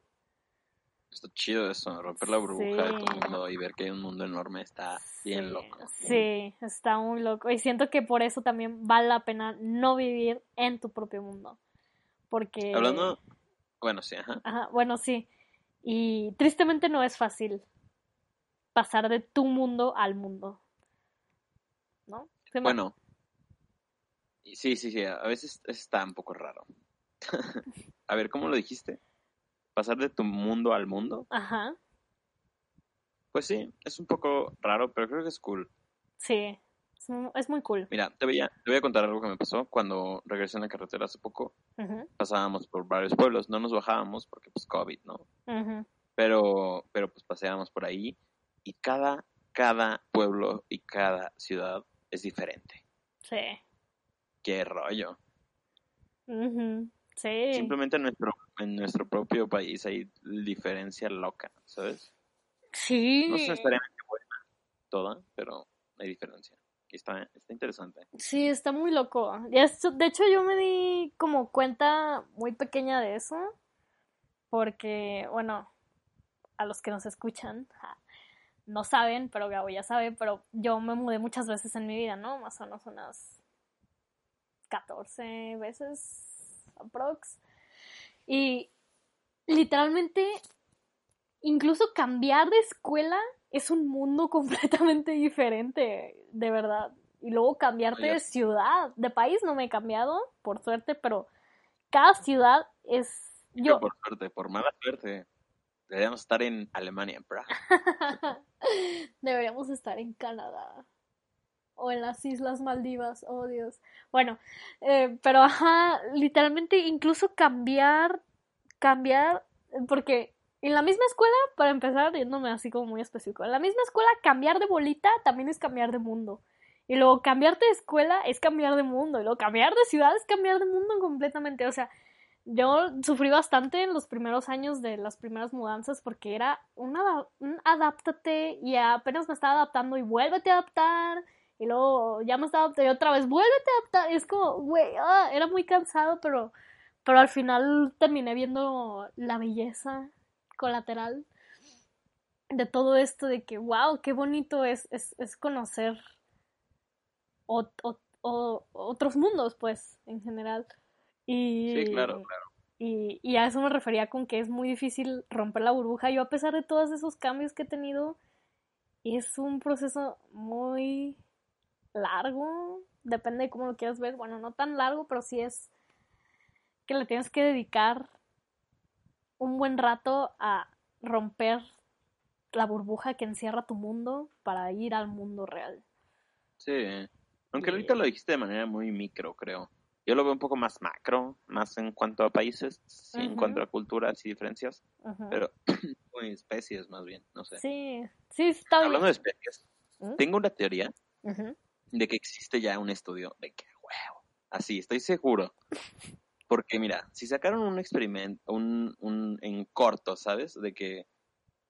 Está chido eso, romper la burbuja de tu mundo y ver que hay un mundo enorme está bien loco. Sí, está muy loco. Y siento que por eso también vale la pena no vivir en tu propio mundo. Porque... Hablando... Bueno, sí, ajá. Ajá, bueno, sí. Y tristemente no es fácil pasar de tu mundo al mundo. ¿No? Bueno. Sí, sí, sí. A veces está un poco raro. a ver, ¿cómo lo dijiste? Pasar de tu mundo al mundo. Ajá. Pues sí, es un poco raro, pero creo que es cool. Sí, es muy cool. Mira, te voy a, te voy a contar algo que me pasó cuando regresé en la carretera hace poco. Pasábamos por varios pueblos, no nos bajábamos porque pues COVID, ¿no? Pero, pero pues paseábamos por ahí y cada, cada pueblo y cada ciudad es diferente. Sí. Qué rollo. Sí. Simplemente en nuestro, en nuestro propio país hay diferencia loca, ¿sabes? Sí. No es necesariamente buena toda, pero hay diferencia. Y está, está interesante. Sí, está muy loco. De hecho, yo me di como cuenta muy pequeña de eso. Porque, bueno, a los que nos escuchan, no saben, pero Gabo ya sabe, pero yo me mudé muchas veces en mi vida, ¿no? Más o menos unas 14 veces aprox. Y literalmente, incluso cambiar de escuela es un mundo completamente diferente, de verdad. Y luego cambiarte de ciudad, de país no me he cambiado, por suerte, pero cada ciudad es... Yo... Por suerte, por mala suerte. Deberíamos estar en Alemania, Deberíamos estar en Canadá o en las Islas Maldivas, oh Dios. Bueno, eh, pero ajá, literalmente incluso cambiar, cambiar, porque en la misma escuela, para empezar, yéndome así como muy específico, en la misma escuela cambiar de bolita también es cambiar de mundo. Y luego cambiarte de escuela es cambiar de mundo. Y luego cambiar de ciudad es cambiar de mundo completamente. O sea, yo sufrí bastante en los primeros años de las primeras mudanzas porque era una, un adáptate y apenas me estaba adaptando y vuélvete a adaptar y luego ya me estaba adaptando y otra vez, vuélvete a adaptar. Es como, güey, ah, era muy cansado, pero, pero al final terminé viendo la belleza colateral de todo esto, de que, wow, qué bonito es, es, es conocer otros mundos, pues, en general. Y, sí, claro, claro. Y, y a eso me refería con que es muy difícil romper la burbuja. Yo, a pesar de todos esos cambios que he tenido, es un proceso muy largo, depende de cómo lo quieras ver, bueno, no tan largo, pero sí es que le tienes que dedicar un buen rato a romper la burbuja que encierra tu mundo para ir al mundo real. Sí, aunque ahorita lo dijiste de manera muy micro, creo. Yo lo veo un poco más macro, más en cuanto a países, en cuanto a culturas y diferencias, pero muy especies más bien, no sé. Sí, sí, está Hablando de especies, ¿Mm? tengo una teoría de que existe ya un estudio de que, huevo, así, estoy seguro. Porque mira, si sacaron un experimento, un, un en corto, ¿sabes? De que,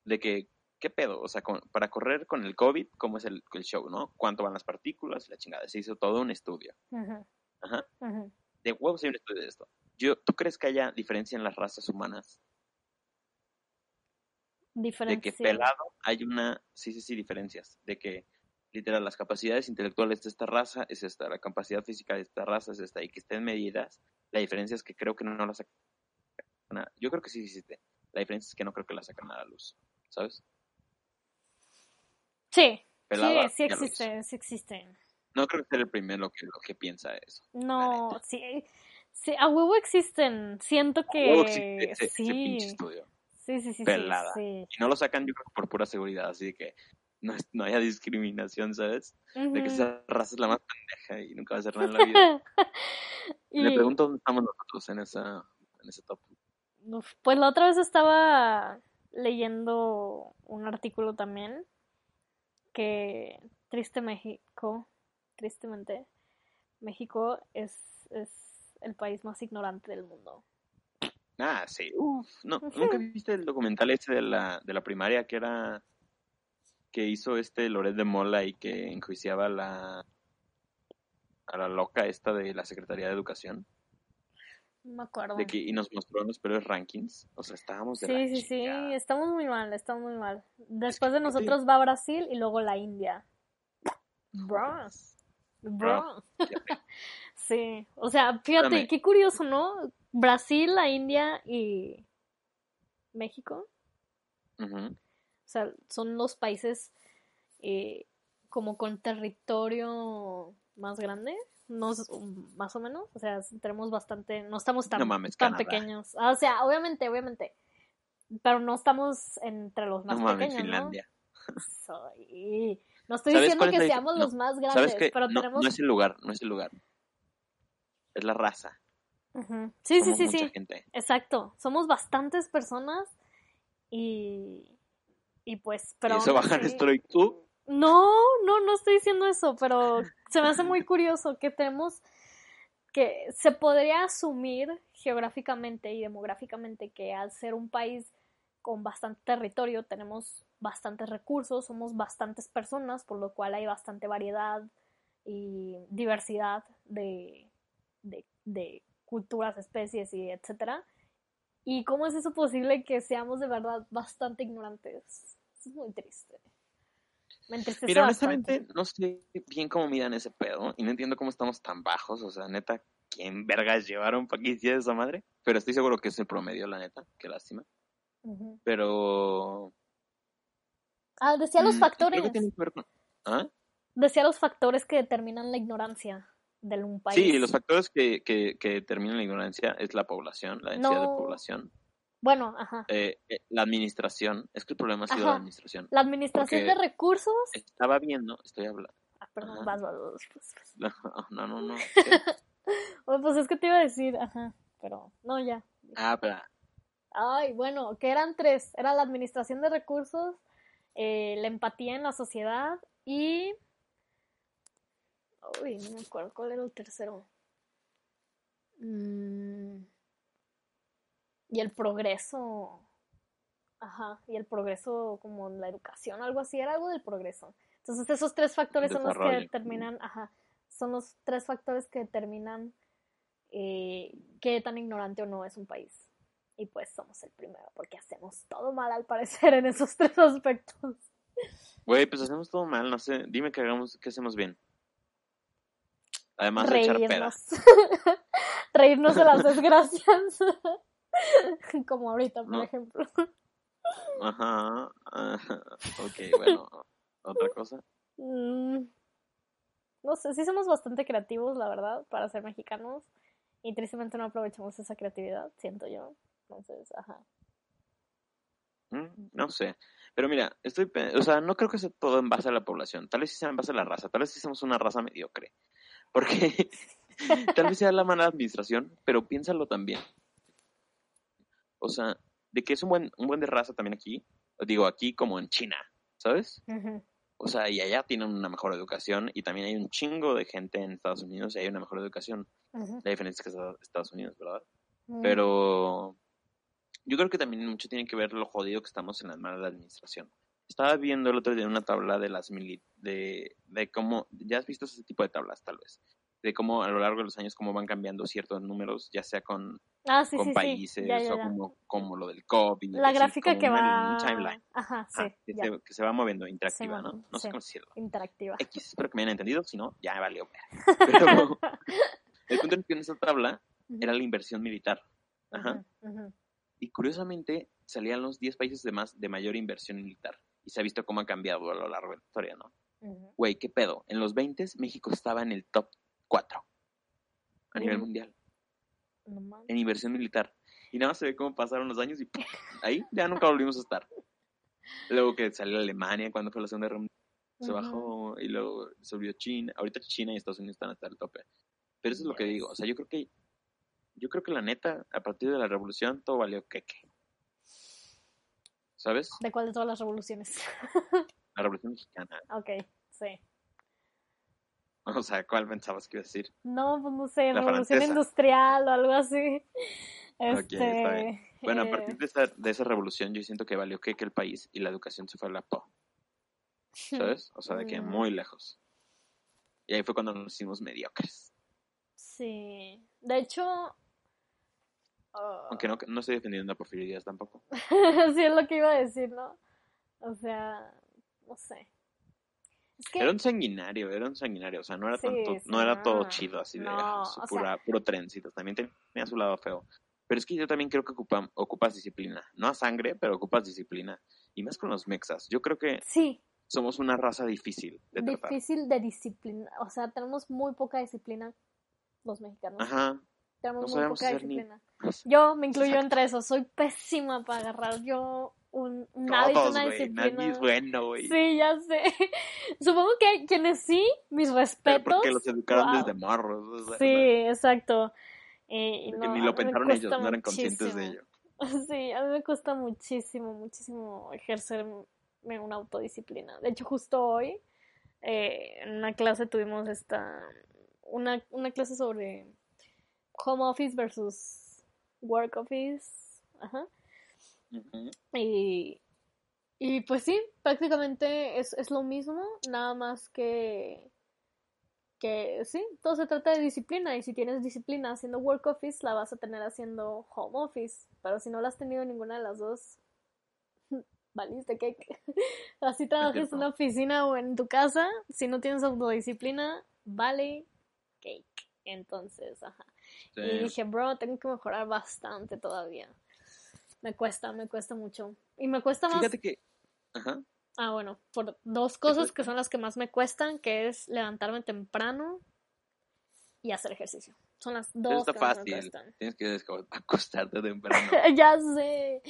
de que, ¿qué pedo? O sea, para correr con el COVID, ¿cómo es el, el, show, no? ¿Cuánto van las partículas? La chingada, se hizo todo un estudio. Ajá. De huevos hay un estudio de esto. Yo, ¿Tú crees que haya diferencia en las razas humanas? Diferencia. De que pelado hay una, sí, sí, sí, diferencias. De que literal, las capacidades intelectuales de esta raza es esta, la capacidad física de esta raza es esta, y que estén medidas. La diferencia es que creo que no, no la sacan. Yo creo que sí existe. La diferencia es que no creo que la sacan a la luz, ¿sabes? Sí, sí, sí existe, sí existe. No creo que sea el primero que, que piensa eso. No, sí, sí, a huevo existen. Siento que sí. Sí, sí, sí. Pelada. Y no lo sacan, yo creo, por pura seguridad. Así que no, no haya discriminación, ¿sabes? De que esa raza es la más pendeja y nunca va a hacer nada en la vida. y... Me pregunto dónde estamos nosotros en, esa, en ese top. Pues la otra vez estaba leyendo un artículo también que triste México, tristemente, México es, es el país más ignorante del mundo. Ah, sí. Uf, no, ¿nunca viste el documental ese de la, de la primaria que era que hizo este Loret de Mola y que enjuiciaba a la, a la loca esta de la Secretaría de Educación. No me acuerdo. De que, y nos mostró los peores rankings. O sea, estábamos de Sí, la sí, sí, estamos muy mal, estamos muy mal. Después de nosotros va Brasil y luego la India. Bro, bro. Sí, o sea, fíjate, qué curioso, ¿no? Brasil, la India y México. Ujú. O sea, son los países eh, como con territorio más grande, no, s- más o menos. O sea, tenemos bastante, no estamos tan, No mames, tan Canadá. pequeños. Ah, o sea, obviamente, obviamente. Pero no estamos entre los más No mames, pequeños, Finlandia. ¿no? Soy- No estoy ¿Sabes diciendo es que seamos no, los más ¿Sabes grandes, pero No, tenemos... no es el lugar, no es el lugar. Es la raza. Sí, sí, sí, sí. gente. Exacto. Somos bastantes personas y... Y pues, pero... y eso tú. No, no, no estoy diciendo eso, pero se me hace muy curioso que tenemos que se podría asumir geográficamente y demográficamente que al ser un país con bastante territorio tenemos bastantes recursos, somos bastantes personas, por lo cual hay bastante variedad y diversidad de, de, de culturas, especies y etcétera. ¿Y cómo es eso posible que seamos de verdad bastante ignorantes? Es muy triste. Me entristece Mira, bastante. honestamente, no sé bien cómo midan ese pedo y no entiendo cómo estamos tan bajos. O sea, neta, ¿quién vergas llevaron para que hiciera esa madre? Pero estoy seguro que es el promedio, la neta. Qué lástima. Pero. Ah, decía los mm, factores. creo que tiene que ver con- ¿Ah? Decía los factores que determinan la ignorancia de un país. Sí, los factores que, que, que determinan la ignorancia es la población, la densidad de No. población, Bueno, ajá. eh, eh, la administración. Es que el problema ha sido Ajá. la administración. La administración de recursos. Estaba viendo, estoy hablando. Ah, perdón, Ajá. vas, vas, vas, vas, vas. No, no, no. Bueno, pues es que te iba a decir, ajá, pero no, ya. Ah, pero. Ay, bueno, que eran tres. Era la administración de recursos, eh, la empatía en la sociedad y... Uy, no me acuerdo cuál era el tercero. Mm, Y el progreso. Ajá, y el progreso como la educación, algo así, era algo del progreso. Entonces esos tres factores son los que determinan, ajá, son los tres factores que determinan eh, qué tan ignorante o no es un país. Y pues somos el primero, porque hacemos todo mal al parecer en esos tres aspectos. Güey, pues hacemos todo mal, no sé. Dime que hagamos, que hacemos bien. Además de echar peda. Reírnos. Reírnos de las desgracias. Como ahorita, por No. ejemplo. Ajá. Ok, bueno. Otra cosa. Mm, No sé, sí somos bastante creativos, la verdad, para ser mexicanos. Y tristemente no aprovechamos esa creatividad, siento yo. Entonces, ajá. Mm, No sé. Pero mira, estoy, o sea, no creo que sea todo en base a la población. Tal vez sí sea en base a la raza. Tal vez sí somos una raza mediocre. Porque tal vez sea la mala administración, pero piénsalo también. O sea, de que es un buen, un buen de raza también aquí. Digo, aquí como en China, ¿sabes? O sea, y allá tienen una mejor educación y también hay un chingo de gente en Estados Unidos y hay una mejor educación. La diferencia es que es Estados Unidos, ¿verdad? Mm, Pero yo creo que también mucho tiene que ver lo jodido que estamos en la mala administración. Estaba viendo el otro día una tabla de las mili de, de cómo, ya has visto ese tipo de tablas tal vez, de cómo a lo largo de los años cómo van cambiando ciertos números, ya sea con, Ah, sí, con sí, sí. países Ya, ya, o como, como lo del COVID. La gráfica que va. un timeline. Ajá, sí, que, se, que se va moviendo, interactiva, ¿no? No sé cómo decirlo. Interactiva. X, espero que me hayan entendido, si no, ya me valió. Pero el punto es que en esa tabla era la inversión militar. Ajá. Y curiosamente salían los 10 países de, más, de mayor inversión militar. Y se ha visto cómo ha cambiado a lo largo de la historia, ¿no? Güey, ¿qué pedo? En los 20 México estaba en el top 4 a nivel mundial No en inversión militar. Y nada más se ve cómo pasaron los años y ¡pum! ahí ya nunca volvimos a estar. Luego que salió Alemania cuando fue la Segunda Guerra se bajó y luego subió China. Ahorita China y Estados Unidos están hasta el tope. Pero eso es lo que digo. O sea, yo creo que yo creo que la neta, a partir de la revolución, todo valió queque. ¿Sabes? ¿De cuál de todas las revoluciones? La revolución mexicana. ok, sí. O sea, ¿cuál pensabas que iba a decir? No, pues no sé, La revolución francesa. industrial o algo así. Este, está bien. Bueno, a eh, partir de esa, de esa revolución, yo siento que valió que, que el país y la educación se fue a la po. ¿sabes? O sea, de que Mm. muy lejos. Y ahí fue cuando nos hicimos mediocres. Sí. De hecho. Ah, Aunque no, no estoy defendiendo a Porfirio Díaz tampoco. sí, es lo que iba a decir, ¿no? O sea, no sé. Es que. Era un sanguinario, era un sanguinario. O sea, no era, Sí, tanto, sí, no era todo no. chido así de No, ah, o sea- pura, puro trencito. También tenía su lado feo. Pero es que yo también creo que ocupa- ocupas disciplina. No a sangre, pero ocupas disciplina. Y más con los mexas. Yo creo que Sí, somos una raza difícil de tratar. difícil de disciplina. O sea, tenemos muy poca disciplina los mexicanos. Ajá. Tenemos no muy poca hacer ni- disciplina. Yo me incluyo Exacto. entre eso. Soy pésima para agarrar yo un, hábito, Todos, una güey. disciplina. Nadie es bueno, güey. Sí, ya sé. Supongo que hay quienes sí, mis Pero respetos. porque los educaron Wow. desde morros. o sea, Sí, exacto. Eh, no, ni lo pensaron ellos, no eran conscientes de ello. Sí, a mí me cuesta muchísimo, muchísimo ejercerme una autodisciplina. De hecho, justo hoy, eh, en una clase tuvimos esta, una, una clase sobre home office versus work office. Ajá. Y, y pues sí, prácticamente es, es lo mismo, nada más que, que sí, todo se trata de disciplina y si tienes disciplina haciendo work office, la vas a tener haciendo home office, pero si no la has tenido en ninguna de las dos, valiste cake. Así trabajes en una oficina o en tu casa, si no tienes autodisciplina, vale cake. Entonces, ajá. Sí. Y dije, bro, tengo que mejorar bastante todavía. Me cuesta, me cuesta mucho. Y me cuesta más. Fíjate que. Ajá. Ah, bueno, por dos cosas que son las que más me cuestan, que es levantarme temprano y hacer ejercicio. Son las dos está que más me fácil. cuestan. Tienes que acostarte temprano. ya sé.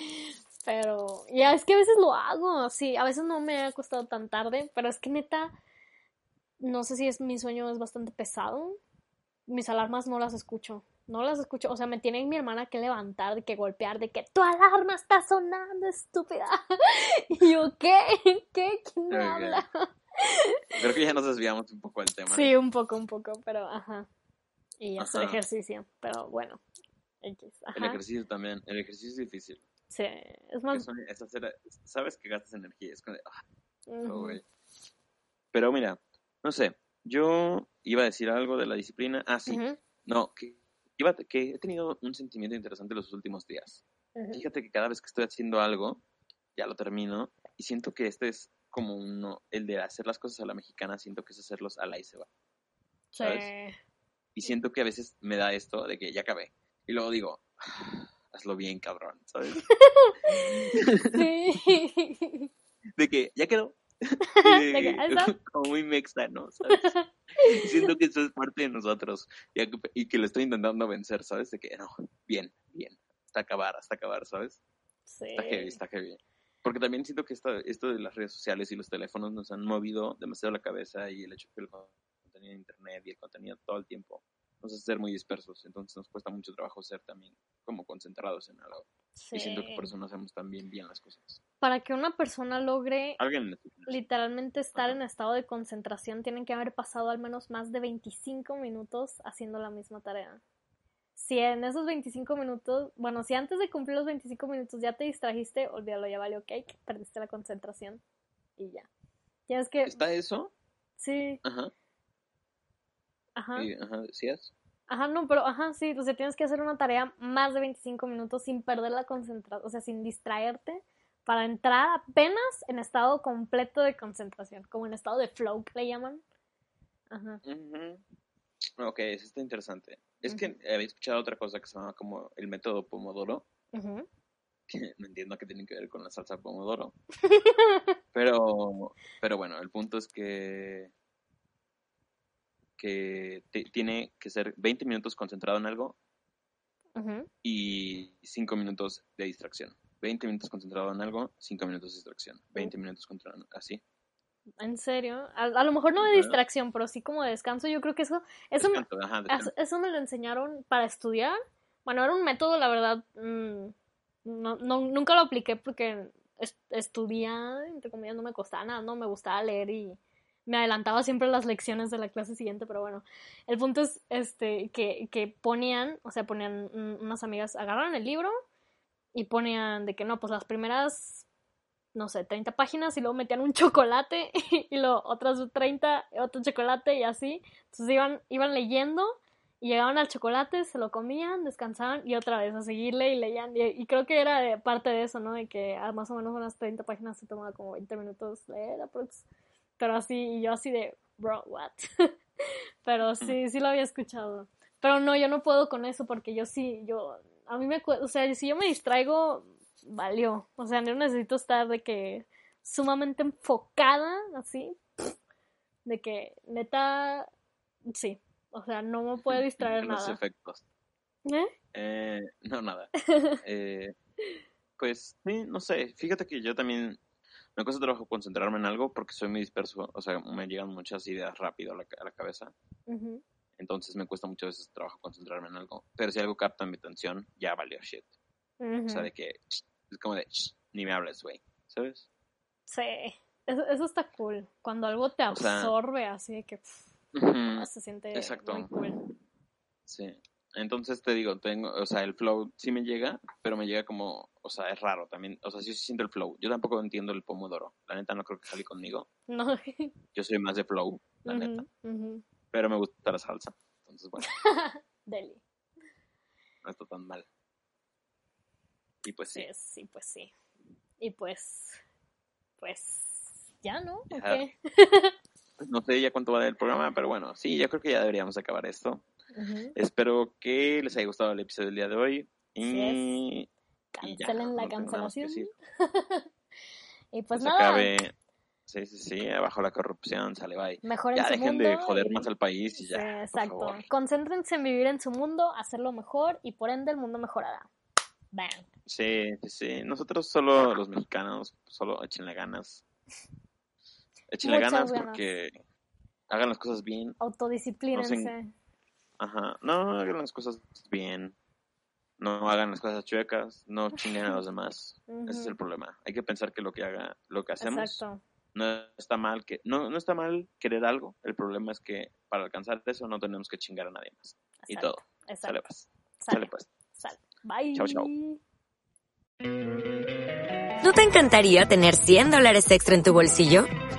Pero ya es que a veces lo hago, sí, a veces no me ha costado tan tarde, pero es que neta, no sé si es mi sueño es bastante pesado. Mis alarmas no las escucho, no las escucho, o sea, me tiene mi hermana que levantar, de que golpear, de que tu alarma está sonando, estúpida. Y yo, ¿qué? ¿Qué? ¿Quién me habla? Creo que ya nos desviamos un poco del tema. Sí, un poco, un poco, pero ajá. Y hacer Ajá. ejercicio, pero bueno. X, El ejercicio también. El ejercicio es difícil. Sí, es más. Es, es hacer- sabes que gastas energía. Es de, ah. Pero mira, no sé. Yo iba a decir algo de la disciplina. Ah, sí. No, que, iba, que he tenido un sentimiento interesante los últimos días. ujú. Fíjate que cada vez que estoy haciendo algo, ya lo termino. Y siento que este es como uno, el de hacer las cosas a la mexicana, siento que es hacerlos a la y se va. Sí. ¿sabes? Y siento que a veces me da esto de que ya acabé. Y luego digo, "Ah, hazlo bien, cabrón, ¿sabes? Sí. De que ya quedó. Que, "Ahí está". como muy mexa, ¿no? ¿Sabes? Siento que eso es parte de nosotros y, a- y que lo estoy intentando vencer, ¿sabes? De que no, bien, bien, hasta acabar, hasta acabar, ¿sabes? Sí. Está heavy, está heavy. Porque también siento que esto, esto de las redes sociales y los teléfonos nos han movido demasiado la cabeza y el hecho que el contenido de internet y el contenido todo el tiempo nos hace ser muy dispersos. Entonces nos cuesta mucho trabajo ser también como concentrados en algo. Y siento que por eso no hacemos tan bien, bien las cosas. Para que una persona logre Alguien literalmente estar Ajá. en estado de concentración, tienen que haber pasado al menos más de 25 minutos haciendo la misma tarea. Si en esos 25 minutos, bueno, si antes de cumplir los 25 minutos ya te distrajiste, olvídalo, ya valió cake, perdiste la concentración y ya. Ya es que, ¿Está eso? sí, Ajá. ajá. Y, ajá, ¿sí es? Ajá, no, pero ajá, sí, o sea, tienes que hacer una tarea más de 25 minutos sin perder la concentración, o sea, sin distraerte, para entrar apenas en estado completo de concentración, como en estado de flow, que le llaman. Ajá. Ujú. Ok, eso está interesante. Es que había escuchado otra cosa que se llama como el método Pomodoro, que no entiendo qué tiene que ver con la salsa Pomodoro. Pero, pero bueno, el punto es que, que tiene que ser 20 minutos concentrado en algo y 5 minutos de distracción. 20 minutos concentrado en algo, 5 minutos de distracción. 20 minutos concentrado así. ¿En serio? A, a lo mejor no de distracción, pero sí como de descanso. Yo creo que eso, eso, me- ajá, eso, descanso. eso me lo enseñaron para estudiar. Bueno, era un método, la verdad, mm, no, no- nunca lo apliqué porque es- estudiar, entre comillas, no me costaba nada, no me gustaba leer y me adelantaba siempre las lecciones de la clase siguiente, pero bueno, el punto es este que, que ponían, o sea, ponían unas amigas, agarraron el libro y ponían de que no, pues las primeras no sé, 30 páginas y luego metían un chocolate y luego otras 30, otro chocolate y así. Entonces iban, iban leyendo y llegaban al chocolate, se lo comían, descansaban y otra vez a seguirle y leían. Y, creo que era parte de eso, ¿no? De que a más o menos unas 30 páginas se tomaba como 20 minutos leer, pero así, y yo así de, bro, what? pero sí, sí lo había escuchado. Pero no, yo no puedo con eso porque yo sí, yo, a mí me, o sea, si yo me distraigo, valió. O sea, no necesito estar de que sumamente enfocada, así, de que neta, sí, o sea, no me puede distraer nada. Los efectos. ¿Eh? ¿Eh? no, nada. eh, pues, sí, no sé, fíjate que yo también me cuesta trabajo concentrarme en algo porque soy muy disperso, o sea, me llegan muchas ideas rápido a la, a la cabeza. Entonces me cuesta muchas veces trabajo concentrarme en algo. Pero si algo capta mi atención, ya valió shit. O sea, de que es como de, ni me hables, güey, ¿sabes? Sí, eso, está cool. Cuando algo te absorbe así de que se siente muy cool. Sí. Entonces te digo, tengo, o sea, el flow sí me llega, pero me llega como, o sea, es raro también. O sea, sí siento el flow. Yo tampoco entiendo el pomodoro. La neta no creo que salga conmigo. No. Yo soy más de flow, la neta. Pero me gusta la salsa. Entonces, bueno. Deli. No está tan mal. Y pues sí. Sí, pues sí. Y pues, pues, ya, ¿no? Pues no sé ya cuánto va el programa, pero bueno, sí, yo creo que ya deberíamos acabar esto. Espero que les haya gustado el episodio del día de hoy. Y, Cancelen la cancelación. y pues, nada. Sí, sí, sí, abajo la corrupción, sale bye. Mejor ya dejen de joder más al país y ya. Sí, exacto. Concéntrense en vivir en su mundo, hacerlo mejor y por ende el mundo mejorará. Bang. Sí, sí, sí. Nosotros solo los mexicanos, solo échenle ganas. Échenle ganas, porque hagan las cosas bien. Autodisciplínense. Ajá, no, hagan las cosas bien. No hagan las cosas chuecas, no chinguen a los demás. Ese es el problema. Hay que pensar que lo que haga, lo que hacemos no está mal que no no está mal querer algo. El problema es que para alcanzar eso no tenemos que chingar a nadie más. Y todo. Sale pues. Sale, pues. Sale. Bye. Chao, chao. ¿No te encantaría tener 100 dólares extra en tu bolsillo?